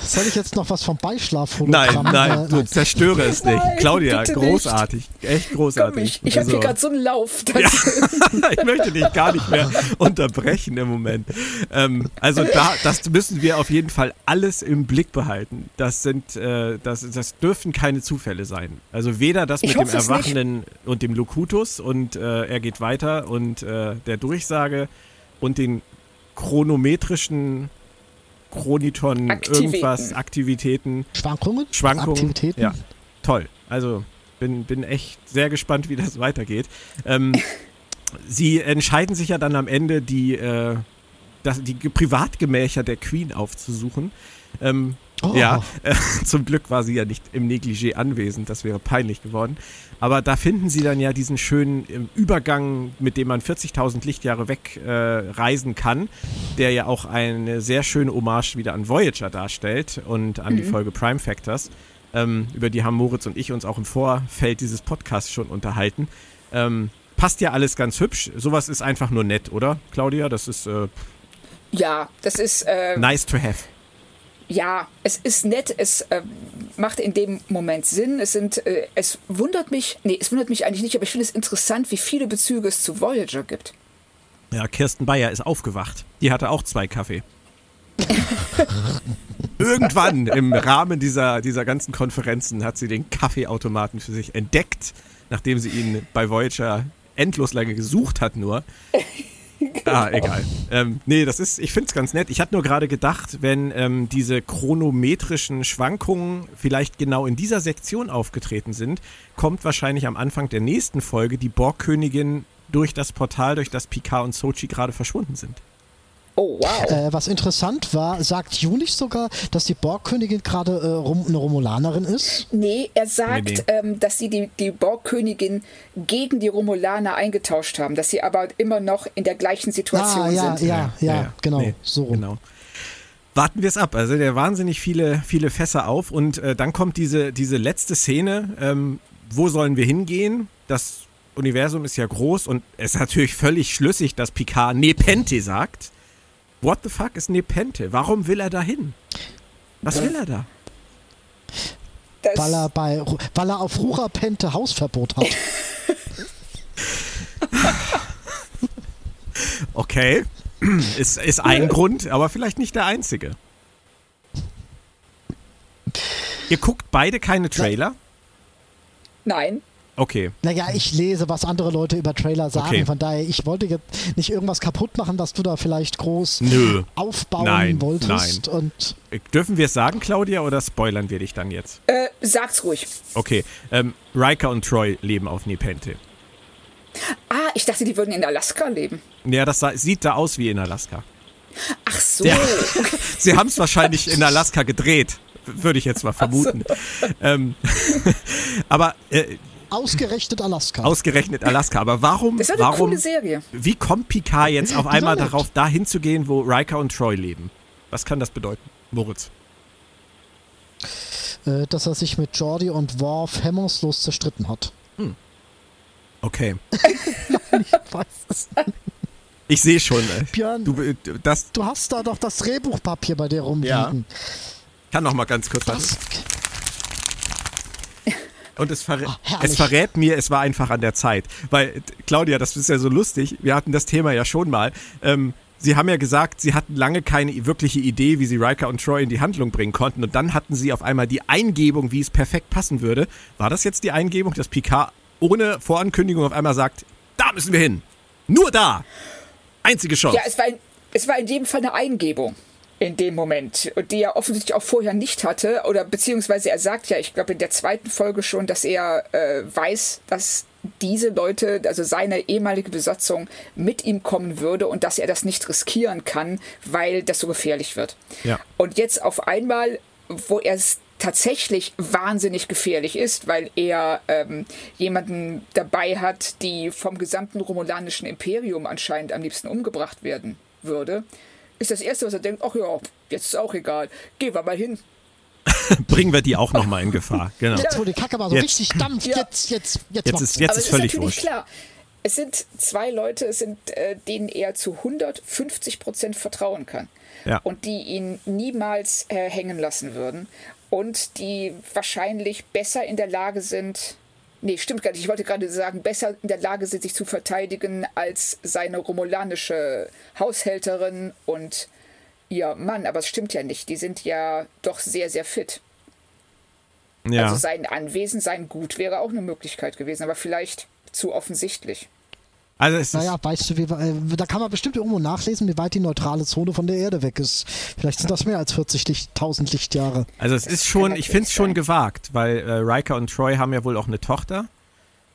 Soll ich jetzt noch was vom Nein, Beischlafhologramm? nein, äh, du zerstöre es nicht. Nein, Claudia, großartig. Echt Komm, großartig. ich habe hier Also- gerade so einen Lauf. Ja, ich möchte dich gar nicht mehr unterbrechen im Moment. Ähm, also da, das müssen wir auf jeden Fall alles im Blick behalten. Das sind, äh, das, das dürfen keine Zufälle sein. Also weder das mit dem Erwachenden und dem Locutus und äh, er geht weiter und äh, der Durchsage und den chronometrischen Chroniton Aktivitäten. irgendwas Aktivitäten Schwankungen? Schwankungen. Aktivitäten? Ja, toll. Also bin, bin echt sehr gespannt, wie das weitergeht. Ähm, sie entscheiden sich ja dann am Ende, die, äh, das, die Privatgemächer der Queen aufzusuchen. Ähm, Oh. Ja, äh, zum Glück war sie ja nicht im Negligé anwesend, das wäre peinlich geworden. Aber da finden sie dann ja diesen schönen ähm, Übergang, mit dem man 40.000 Lichtjahre weg äh, reisen kann, der ja auch eine sehr schöne Hommage wieder an Voyager darstellt und an die Folge Prime Factors. Ähm, über die haben Moritz und ich uns auch im Vorfeld dieses Podcasts schon unterhalten. Ähm, passt ja alles ganz hübsch. Sowas ist einfach nur nett, oder, Claudia? Das ist äh, Ja, das ist. Äh, nice to have. Ja, es ist nett, es äh, macht in dem Moment Sinn. Es sind, äh, es wundert mich, nee, es wundert mich eigentlich nicht, aber ich finde es interessant, wie viele Bezüge es zu Voyager gibt. Ja, Kirsten Bayer ist aufgewacht. Die hatte auch zwei Kaffee. Irgendwann im Rahmen dieser, dieser ganzen Konferenzen hat sie den Kaffeeautomaten für sich entdeckt, nachdem sie ihn bei Voyager endlos lange gesucht hat nur. Ah, egal. Ähm, nee, das ist, ich finde es ganz nett. Ich hatte nur gerade gedacht, wenn ähm, diese chronometrischen Schwankungen vielleicht genau in dieser Sektion aufgetreten sind, kommt wahrscheinlich am Anfang der nächsten Folge die Borgkönigin durch das Portal, durch das Picard und Sochi gerade verschwunden sind. Oh, wow. Äh, was interessant war, sagt Ju nicht sogar, dass die Borgkönigin gerade äh, Rom eine Romulanerin ist? Nee, er sagt, Nee, nee. Ähm, dass sie die, die Borgkönigin gegen die Romulaner eingetauscht haben, dass sie aber immer noch in der gleichen Situation Ah, ja, sind. ja, ja, genau, Nee, so rum. Genau. Warten wir es ab. Also der wahnsinnig viele, viele Fässer auf und äh, dann kommt diese, diese letzte Szene. Ähm, wo sollen wir hingehen? Das Universum ist ja groß und es ist natürlich völlig schlüssig, dass Picard Nepente sagt. What the fuck ist Nepente? Warum will er da hin? Was will er da? Weil er, bei, weil er auf Rura Pente Hausverbot hat. Okay, ist, ist ein Grund, aber vielleicht nicht der einzige. Ihr guckt beide keine Trailer? nein, Okay. Naja, ich lese, was andere Leute über Trailer sagen. Okay. Von daher, ich wollte jetzt nicht irgendwas kaputt machen, was du da vielleicht groß Nö. aufbauen Nein, wolltest. Und Dürfen wir es sagen, Claudia, oder spoilern wir dich dann jetzt? äh, sag's ruhig. Okay, ähm, Riker und Troy leben auf Nepente. Ah, ich dachte, die würden in Alaska leben. Ja, das sah, sieht da aus wie in Alaska. Ach so. Ja. Sie haben es wahrscheinlich in Alaska gedreht, würde ich jetzt mal vermuten. Ähm, aber äh, ausgerechnet Alaska. ausgerechnet Alaska. Aber warum, Das ist eine warum, coole Serie. wie kommt Picard jetzt auf einmal Besonders. darauf, dahin zu gehen, wo Riker und Troy leben? Was kann das bedeuten, Moritz? äh, dass er sich mit Jordi und Worf hemmungslos zerstritten hat. Okay, Ich weiß es nicht. ich sehe schon. Björn, du, du, äh, das hast da doch das Drehbuchpapier bei dir rumliegen. kann noch mal ganz kurz was. Und es, verrä herrlich. es verrät mir, es war einfach an der Zeit. Weil, äh, Claudia, das ist ja so lustig, wir hatten das Thema ja schon mal. Ähm, sie haben ja gesagt, sie hatten lange keine wirkliche Idee, wie sie Riker und Troy in die Handlung bringen konnten. Und dann hatten sie auf einmal die Eingebung, wie es perfekt passen würde. War das jetzt die Eingebung, dass Picard ohne Vorankündigung auf einmal sagt, da müssen wir hin. Nur da. Einzige Chance. Ja, es war, in, es war in dem Fall eine Eingebung. In dem Moment, die er offensichtlich auch vorher nicht hatte, oder beziehungsweise er sagt ja, ich glaube in der zweiten Folge schon, dass er äh, weiß, dass diese Leute, also seine ehemalige Besatzung, mit ihm kommen würde und dass er das nicht riskieren kann, weil das so gefährlich wird. Ja. Und jetzt auf einmal, wo er es tatsächlich wahnsinnig gefährlich ist, weil er ähm, jemanden dabei hat, die vom gesamten romulanischen Imperium anscheinend am liebsten umgebracht werden würde, ist das Erste, was er denkt, ach ja, jetzt ist auch egal, gehen wir mal hin. Bringen wir die auch nochmal in Gefahr. Genau. Jetzt, wo die Kacke mal so Jetzt. richtig dampft, Ja. jetzt, jetzt, jetzt, Jetzt ist, jetzt Aber ist es völlig ist natürlich wurscht. klar. Es sind zwei Leute, es sind, äh, denen er zu 150 Prozent vertrauen kann. Ja. Und die ihn niemals äh, hängen lassen würden. Und die wahrscheinlich besser in der Lage sind, nee, stimmt gar nicht, ich wollte gerade sagen, besser in der Lage sind, sich zu verteidigen als seine romulanische Haushälterin und ihr Mann. Aber es stimmt ja nicht, die sind ja doch sehr, sehr fit. Ja. Also sein Anwesen, sein Gut wäre auch eine Möglichkeit gewesen, aber vielleicht zu offensichtlich. Also es ist, Naja, weißt du, wie, äh, da kann man bestimmt irgendwo nachlesen, wie weit die neutrale Zone von der Erde weg ist. Vielleicht sind das mehr als 40 Licht, 1000 Lichtjahre. also es ist schon, ich finde es schon gewagt, weil äh, Riker und Troy haben ja wohl auch eine Tochter.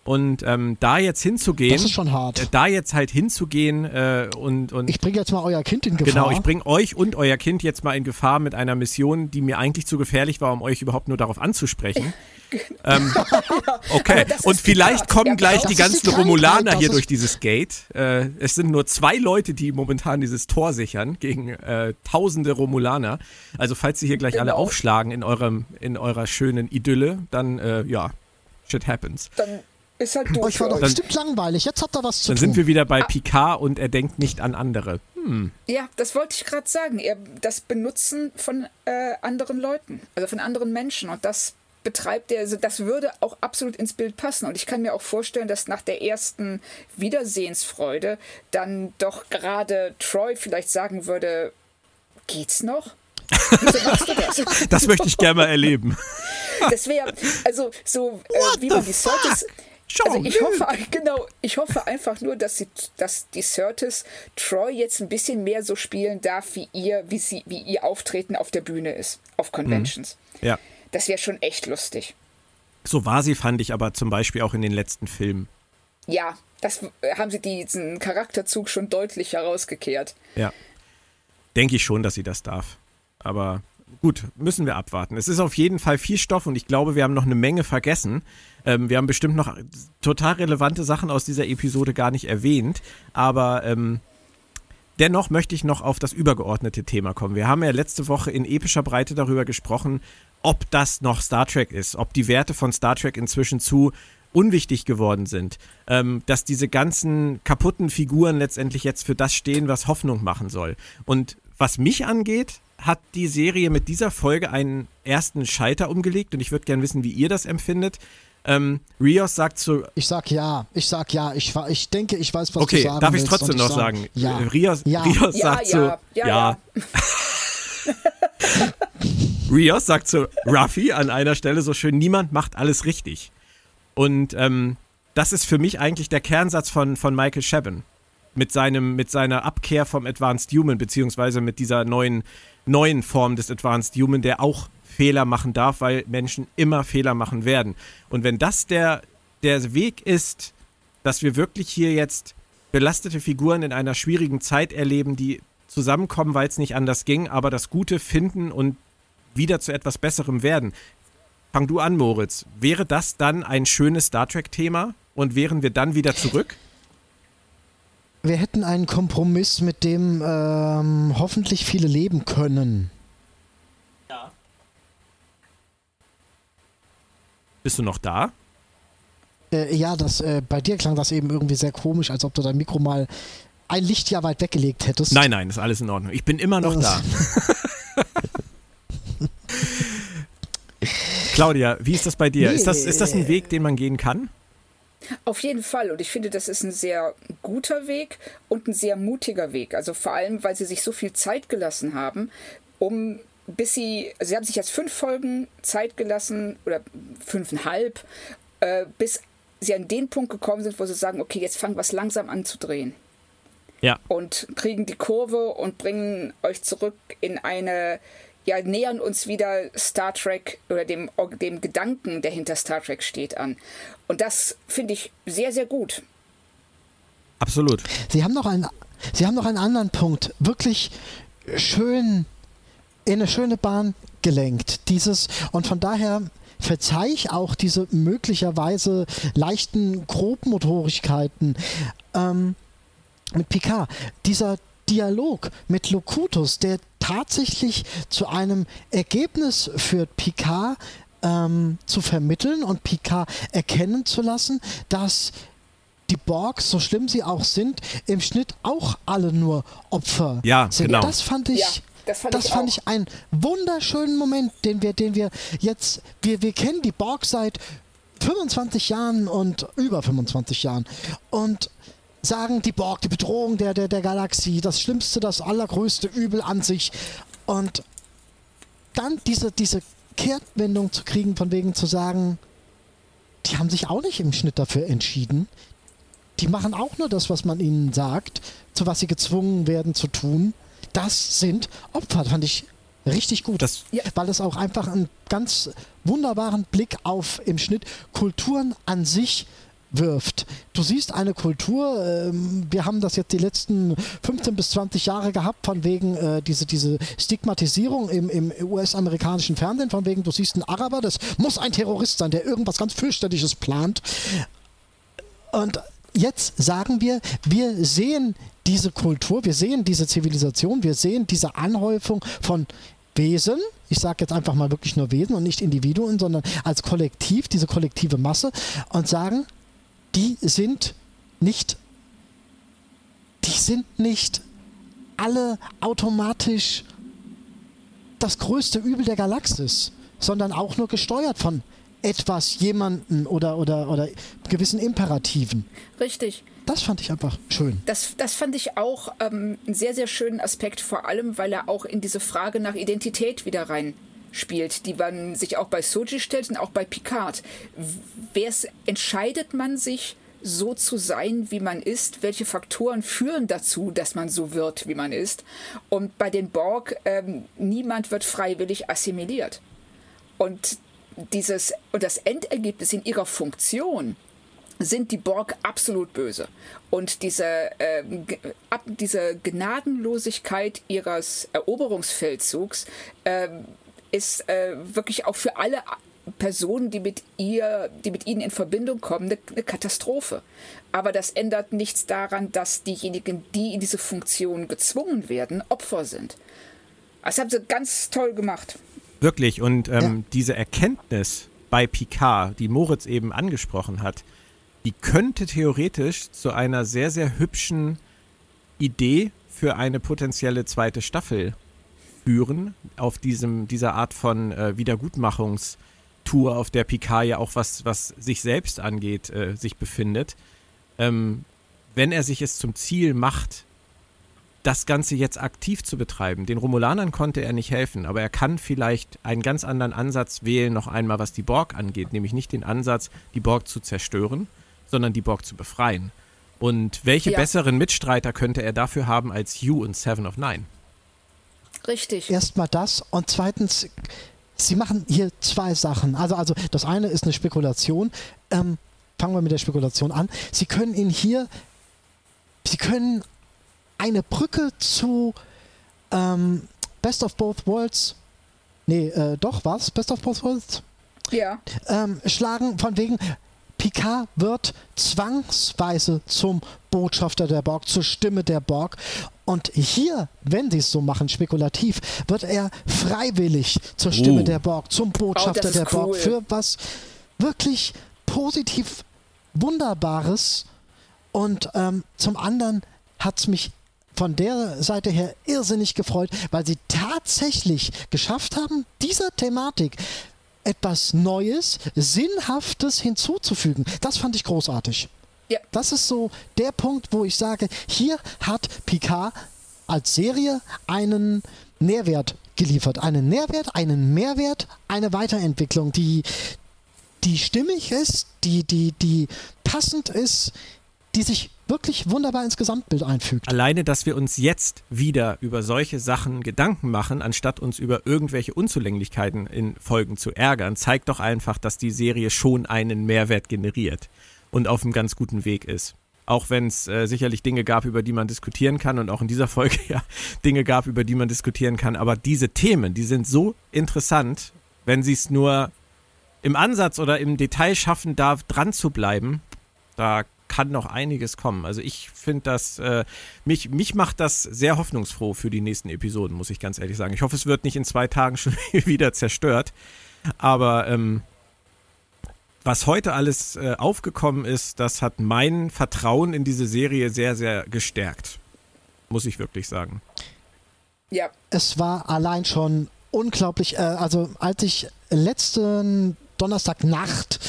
Und ähm, da jetzt hinzugehen, Das ist schon hart. äh, da jetzt halt hinzugehen äh, und, und Ich bringe jetzt mal euer Kind in Gefahr. Genau, ich bringe euch und euer Kind jetzt mal in Gefahr mit einer Mission, die mir eigentlich zu gefährlich war, um euch überhaupt nur darauf anzusprechen. ähm, okay, und vielleicht Picard. kommen gleich die ganzen die Romulaner hier durch dieses Gate. Äh, es sind nur zwei Leute, die momentan dieses Tor sichern gegen äh, tausende Romulaner. Also falls sie hier gleich alle Genau. aufschlagen in eurem in eurer schönen Idylle, dann äh, ja, shit happens. Dann ist halt doof Euch war doch bestimmt langweilig. Jetzt habt ihr was zu Dann tun. sind wir wieder bei Picard und er denkt nicht an andere. Ja, das wollte ich gerade sagen. Er, das Benutzen von äh, anderen Leuten, also von anderen Menschen. Und das betreibt er, also das würde auch absolut ins Bild passen. Und ich kann mir auch vorstellen, dass nach der ersten Wiedersehensfreude dann doch gerade Troy vielleicht sagen würde, geht's noch? Das? Das möchte ich gerne mal erleben. Das wäre, also so äh, wie man die Surtis. Also ich hoffe, genau, ich hoffe einfach nur, dass, sie, dass die Surtis Troy jetzt ein bisschen mehr so spielen darf, wie ihr, wie sie, wie ihr Auftreten auf der Bühne ist, auf Conventions. Ja. Das wäre schon echt lustig. So war sie, fand ich aber zum Beispiel auch in den letzten Filmen. Ja, das äh, haben sie diesen Charakterzug schon deutlich herausgekehrt. Ja. Denke ich schon, dass sie das darf. Aber gut, müssen wir abwarten. Es ist auf jeden Fall viel Stoff und ich glaube, wir haben noch eine Menge vergessen. Ähm, wir haben bestimmt noch total relevante Sachen aus dieser Episode gar nicht erwähnt. Aber ähm, dennoch möchte ich noch auf das übergeordnete Thema kommen. Wir haben ja letzte Woche in epischer Breite darüber gesprochen, ob das noch Star Trek ist, ob die Werte von Star Trek inzwischen zu unwichtig geworden sind, ähm, dass diese ganzen kaputten Figuren letztendlich jetzt für das stehen, was Hoffnung machen soll. Und was mich angeht, hat die Serie mit dieser Folge einen ersten Schalter umgelegt und ich würde gerne wissen, wie ihr das empfindet. Ähm, Rios sagt zu. Ich sag ja, ich sag ja, ich, ich denke, ich weiß, was Okay, du sagen darf ich trotzdem noch sag sagen? Ja. Rios, Ja. Rios Ja, sagt ja, zu. ja, ja. Rios sagt zu Ruffy an einer Stelle so schön: Niemand macht alles richtig. Und ähm, das ist für mich eigentlich der Kernsatz von, von Michael Chabon. Mit, seinem, mit seiner Abkehr vom Advanced Human, beziehungsweise mit dieser neuen, neuen Form des Advanced Human, der auch Fehler machen darf, weil Menschen immer Fehler machen werden. Und wenn das der, der Weg ist, dass wir wirklich hier jetzt belastete Figuren in einer schwierigen Zeit erleben, die zusammenkommen, weil es nicht anders ging, aber das Gute finden und wieder zu etwas Besserem werden. Fang du an, Moritz. Wäre das dann ein schönes Star Trek-Thema und wären wir dann wieder zurück? Wir hätten einen Kompromiss, mit dem ähm, hoffentlich viele leben können. Bist du noch da? Äh, ja, das, äh, bei dir klang das eben irgendwie sehr komisch, als ob du dein Mikro mal ein Lichtjahr weit weggelegt hättest. Nein, nein, ist alles in Ordnung. Ich bin immer noch da. Claudia, wie ist das bei dir? Ist, das, ist das ein Weg, den man gehen kann? Auf jeden Fall. Und ich finde, das ist ein sehr guter Weg und ein sehr mutiger Weg. Also vor allem, weil sie sich so viel Zeit gelassen haben, um bis sie, also sie haben sich jetzt fünf Folgen Zeit gelassen oder fünfeinhalb, äh, bis sie an den Punkt gekommen sind, wo sie sagen, okay, jetzt fangen wir es langsam an zu drehen. Ja. Und kriegen die Kurve und bringen euch zurück in eine, ja, nähern uns wieder Star Trek oder dem, dem Gedanken, der hinter Star Trek steht, an. Und das finde ich sehr, sehr gut. Absolut. Sie haben noch einen, Sie haben noch einen anderen Punkt. Wirklich schön in eine schöne Bahn gelenkt. Dieses, und von daher verzeih ich auch diese möglicherweise leichten Grobmotorigkeiten ähm, mit Picard. Dieser Dialog mit Locutus, der tatsächlich zu einem Ergebnis führt, Picard ähm, zu vermitteln und Picard erkennen zu lassen, dass die Borgs, so schlimm sie auch sind, im Schnitt auch alle nur Opfer ja, sind. Genau. Das fand ich. Ja. Das fand, das ich, fand ich einen wunderschönen Moment, den wir, den wir jetzt, wir, wir kennen die Borg seit 25 Jahren und über 25 Jahren und sagen die Borg, die Bedrohung der, der, der Galaxie, das Schlimmste, das allergrößte Übel an sich und dann diese, diese Kehrtwendung zu kriegen, von wegen zu sagen, die haben sich auch nicht im Schnitt dafür entschieden. Die machen auch nur das, was man ihnen sagt, zu was sie gezwungen werden zu tun das sind Opfer. Fand ich richtig gut. Das. Weil es auch einfach einen ganz wunderbaren Blick auf im Schnitt Kulturen an sich wirft. Du siehst eine Kultur, ähm, wir haben das jetzt die letzten 15 bis 20 Jahre gehabt, von wegen äh, diese, diese Stigmatisierung im, im US-amerikanischen Fernsehen, von wegen, du siehst einen Araber, das muss ein Terrorist sein, der irgendwas ganz fürchterliches plant. Und jetzt sagen wir, wir sehen diese Kultur, wir sehen diese Zivilisation, wir sehen diese Anhäufung von Wesen, ich sage jetzt einfach mal wirklich nur Wesen und nicht Individuen, sondern als Kollektiv, diese kollektive Masse und sagen, die sind nicht, die sind nicht alle automatisch das größte Übel der Galaxis, sondern auch nur gesteuert von etwas, jemanden oder, oder, oder gewissen Imperativen. Richtig. Das fand ich einfach schön. Das, das fand ich auch ähm, einen sehr, sehr schönen Aspekt, vor allem, weil er auch in diese Frage nach Identität wieder rein spielt, die man sich auch bei Soji stellt und auch bei Picard. Wer's, entscheidet man sich, so zu sein, wie man ist? Welche Faktoren führen dazu, dass man so wird, wie man ist? Und bei den Borg, ähm, niemand wird freiwillig assimiliert. Und dieses und das Endergebnis in ihrer Funktion sind die Borg absolut böse. Und diese, äh, diese Gnadenlosigkeit ihres Eroberungsfeldzugs äh, ist äh, wirklich auch für alle Personen, die mit ihr, die mit ihnen in Verbindung kommen, eine, eine, Katastrophe. Aber das ändert nichts daran, dass diejenigen, die in diese Funktion gezwungen werden, Opfer sind. Das haben sie ganz toll gemacht. Wirklich. Und ähm, ja. diese Erkenntnis bei Picard, die Moritz eben angesprochen hat, die könnte theoretisch zu einer sehr, sehr hübschen Idee für eine potenzielle zweite Staffel führen, auf diesem, dieser Art von äh, Wiedergutmachungstour, auf der Picard ja auch was, was sich selbst angeht, äh, sich befindet. Ähm, wenn er sich es zum Ziel macht, das Ganze jetzt aktiv zu betreiben. Den Romulanern konnte er nicht helfen, aber er kann vielleicht einen ganz anderen Ansatz wählen, noch einmal was die Borg angeht, nämlich nicht den Ansatz, die Borg zu zerstören, sondern die Borg zu befreien. Und welche ja. besseren Mitstreiter könnte er dafür haben als Hugh und Seven of Nine? Richtig. Erstmal das und zweitens, sie machen hier zwei Sachen. Also, also das eine ist eine Spekulation. Ähm, fangen wir mit der Spekulation an. Sie können ihn hier, sie können eine Brücke zu ähm, Best of Both Worlds, nee, äh, doch, was? Best of Both Worlds? Ja. Ähm, schlagen von wegen, Picard wird zwangsweise zum Botschafter der Borg, zur Stimme der Borg. Und hier, wenn sie es so machen, spekulativ, wird er freiwillig zur Stimme uh. der Borg, zum Botschafter oh, der cool. Borg, für was wirklich positiv Wunderbares. Und ähm, zum anderen hat es mich von der Seite her irrsinnig gefreut, weil sie tatsächlich geschafft haben, dieser Thematik etwas Neues, Sinnhaftes hinzuzufügen. Das fand ich großartig. Ja. Das ist so der Punkt, wo ich sage, hier hat Picard als Serie einen Nährwert geliefert. Einen Nährwert, einen Mehrwert, eine Weiterentwicklung, die, die stimmig ist, die, die, die passend ist, die sich wirklich wunderbar ins Gesamtbild einfügt. Alleine, dass wir uns jetzt wieder über solche Sachen Gedanken machen, anstatt uns über irgendwelche Unzulänglichkeiten in Folgen zu ärgern, zeigt doch einfach, dass die Serie schon einen Mehrwert generiert und auf einem ganz guten Weg ist. Auch wenn es äh, sicherlich Dinge gab, über die man diskutieren kann und auch in dieser Folge ja Dinge gab, über die man diskutieren kann. Aber diese Themen, die sind so interessant, wenn sie es nur im Ansatz oder im Detail schaffen darf, dran zu bleiben. Da kann noch einiges kommen. Also ich finde das, äh, mich, mich macht das sehr hoffnungsfroh für die nächsten Episoden, muss ich ganz ehrlich sagen. Ich hoffe, es wird nicht in zwei Tagen schon wieder zerstört. Aber ähm, was heute alles äh, aufgekommen ist, das hat mein Vertrauen in diese Serie sehr, sehr gestärkt. Muss ich wirklich sagen. Ja. Es war allein schon unglaublich. Äh, also, als ich letzten Donnerstagnacht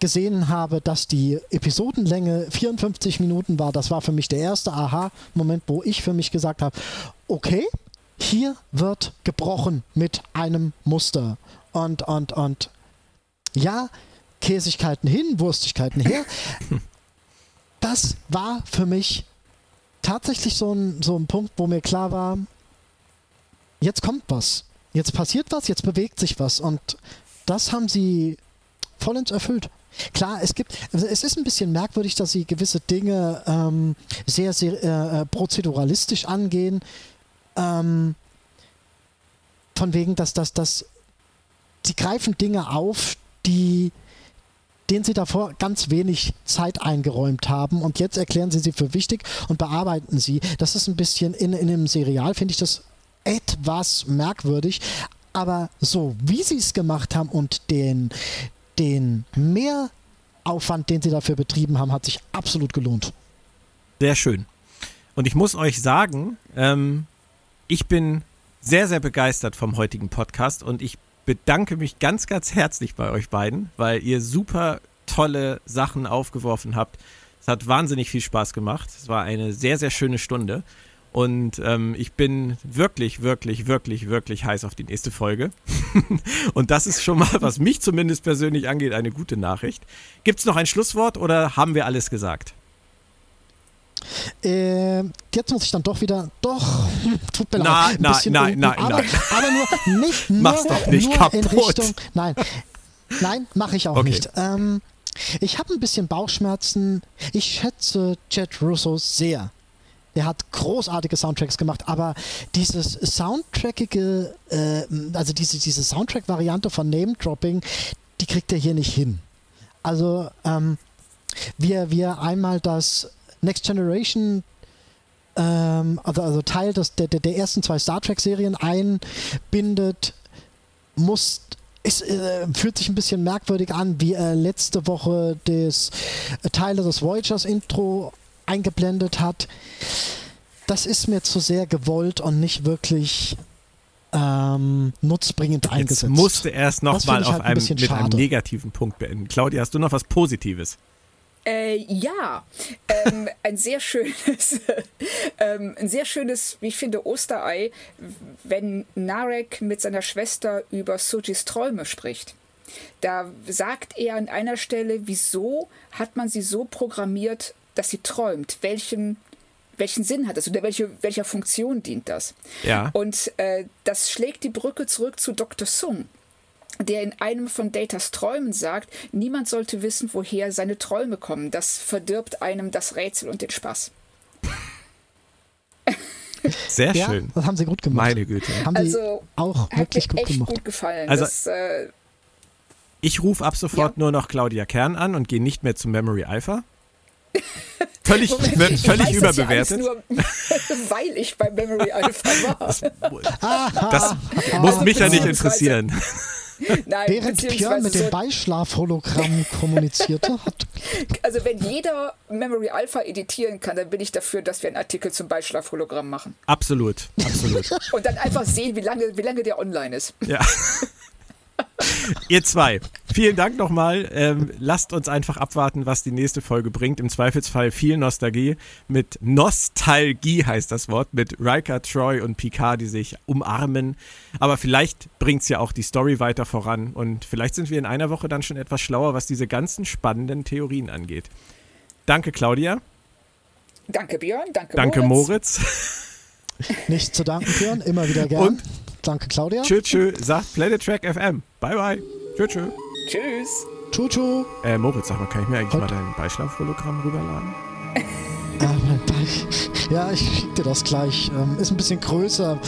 gesehen habe, dass die Episodenlänge 54 Minuten war, das war für mich der erste Aha-Moment, wo ich für mich gesagt habe, okay, hier wird gebrochen mit einem Muster. Und, und, und ja, Käsigkeiten hin, Wurstigkeiten her. Das war für mich tatsächlich so ein, so ein Punkt, wo mir klar war, jetzt kommt was. Jetzt passiert was, jetzt bewegt sich was. Und das haben sie vollends erfüllt. Klar, es gibt, es ist ein bisschen merkwürdig, dass sie gewisse Dinge ähm, sehr, sehr äh, prozeduralistisch angehen. Ähm, von wegen, dass das, dass sie greifen Dinge auf, die denen sie davor ganz wenig Zeit eingeräumt haben und jetzt erklären sie sie für wichtig und bearbeiten sie. Das ist ein bisschen in, in einem Serial, finde ich das etwas merkwürdig, aber so wie sie es gemacht haben und den, den Mehraufwand, den sie dafür betrieben haben, hat sich absolut gelohnt. Sehr schön. Und ich muss euch sagen, ähm, ich bin sehr, sehr begeistert vom heutigen Podcast und ich bedanke mich ganz, ganz herzlich bei euch beiden, weil ihr super tolle Sachen aufgeworfen habt. Es hat wahnsinnig viel Spaß gemacht. Es war eine sehr, sehr schöne Stunde. Und ähm, ich bin wirklich, wirklich, wirklich, wirklich heiß auf die nächste Folge. und das ist schon mal, was mich zumindest persönlich angeht, eine gute Nachricht. Gibt es noch ein Schlusswort oder haben wir alles gesagt? Äh, jetzt muss ich dann doch wieder, doch, tut mir leid. Nein, nein, nein, nein, aber, nein. aber nur nicht, nur, Mach's doch nicht kaputt. in Richtung, nein, nein, mache ich auch Okay. nicht. Ähm, ich habe ein bisschen Bauchschmerzen. Ich schätze Jet Russo sehr. Er hat großartige Soundtracks gemacht, aber dieses soundtrackige, äh, also diese, diese Soundtrack-Variante von Name-Dropping, die kriegt er hier nicht hin. Also, ähm, wir, wir einmal das Next Generation, ähm, also, also Teil des, der, der der ersten zwei Star Trek-Serien einbindet, muss es äh, fühlt sich ein bisschen merkwürdig an, wie er letzte Woche das äh, Teile des Voyagers Intro eingeblendet hat. Das ist mir zu sehr gewollt und nicht wirklich ähm, nutzbringend Jetzt eingesetzt. musste er es nochmal halt ein einem, mit einem schade. negativen Punkt beenden. Claudia, hast du noch was Positives? Äh, ja, ähm, ein sehr schönes, ähm, ein sehr schönes, wie ich finde, Osterei, wenn Narek mit seiner Schwester über Sujis Träume spricht. Da sagt er an einer Stelle, wieso hat man sie so programmiert, dass sie träumt? Welchen, welchen Sinn hat das oder welche, welcher Funktion dient das? Ja. Und äh, das schlägt die Brücke zurück zu Dr. Sung, der in einem von Datas Träumen sagt, niemand sollte wissen, woher seine Träume kommen. Das verdirbt einem das Rätsel und den Spaß. Sehr ja, schön. das haben sie gut gemacht. Meine Güte. Haben Also, sie auch Hat wirklich mir gut echt gemacht. gut gefallen. Also- das, äh, Ich rufe ab sofort Ja. nur noch Claudia Kern an und gehe nicht mehr zu Memory Alpha. Völlig, Moment, völlig das überbewertet. nur, weil ich bei Memory Alpha war. Das muss Also mich ja nicht interessieren. Nein, Während Björn mit dem Beischlafhologramm kommunizierte, hat also wenn jeder Memory Alpha editieren kann, dann bin ich dafür, dass wir einen Artikel zum Beischlafhologramm machen. Absolut, absolut. Und dann einfach sehen, wie lange, wie lange der online ist. Ja. Ihr zwei, vielen Dank nochmal. Ähm, lasst uns einfach abwarten, was die nächste Folge bringt. Im Zweifelsfall viel Nostalgie. Mit Nostalgie heißt das Wort. Mit Riker, Troy und Picard, die sich umarmen. Aber vielleicht bringt es ja auch die Story weiter voran. Und vielleicht sind wir in einer Woche dann schon etwas schlauer, was diese ganzen spannenden Theorien angeht. Danke, Claudia. Danke, Björn. Danke, Danke, Moritz. Moritz. Nicht zu danken, Björn. Immer wieder gern. Und? Danke, Claudia. Tschö, tschö, sagt Planet Track FM. Bye, bye. Tschö, tschö. Tschüss. Tschu, tschu. Äh, Moritz, sag mal, kann ich mir eigentlich Und? mal dein Beischlaf-Hologramm rüberladen? Ah, mein Ball. Ja, ich schick dir das gleich. Ähm, ist ein bisschen größer.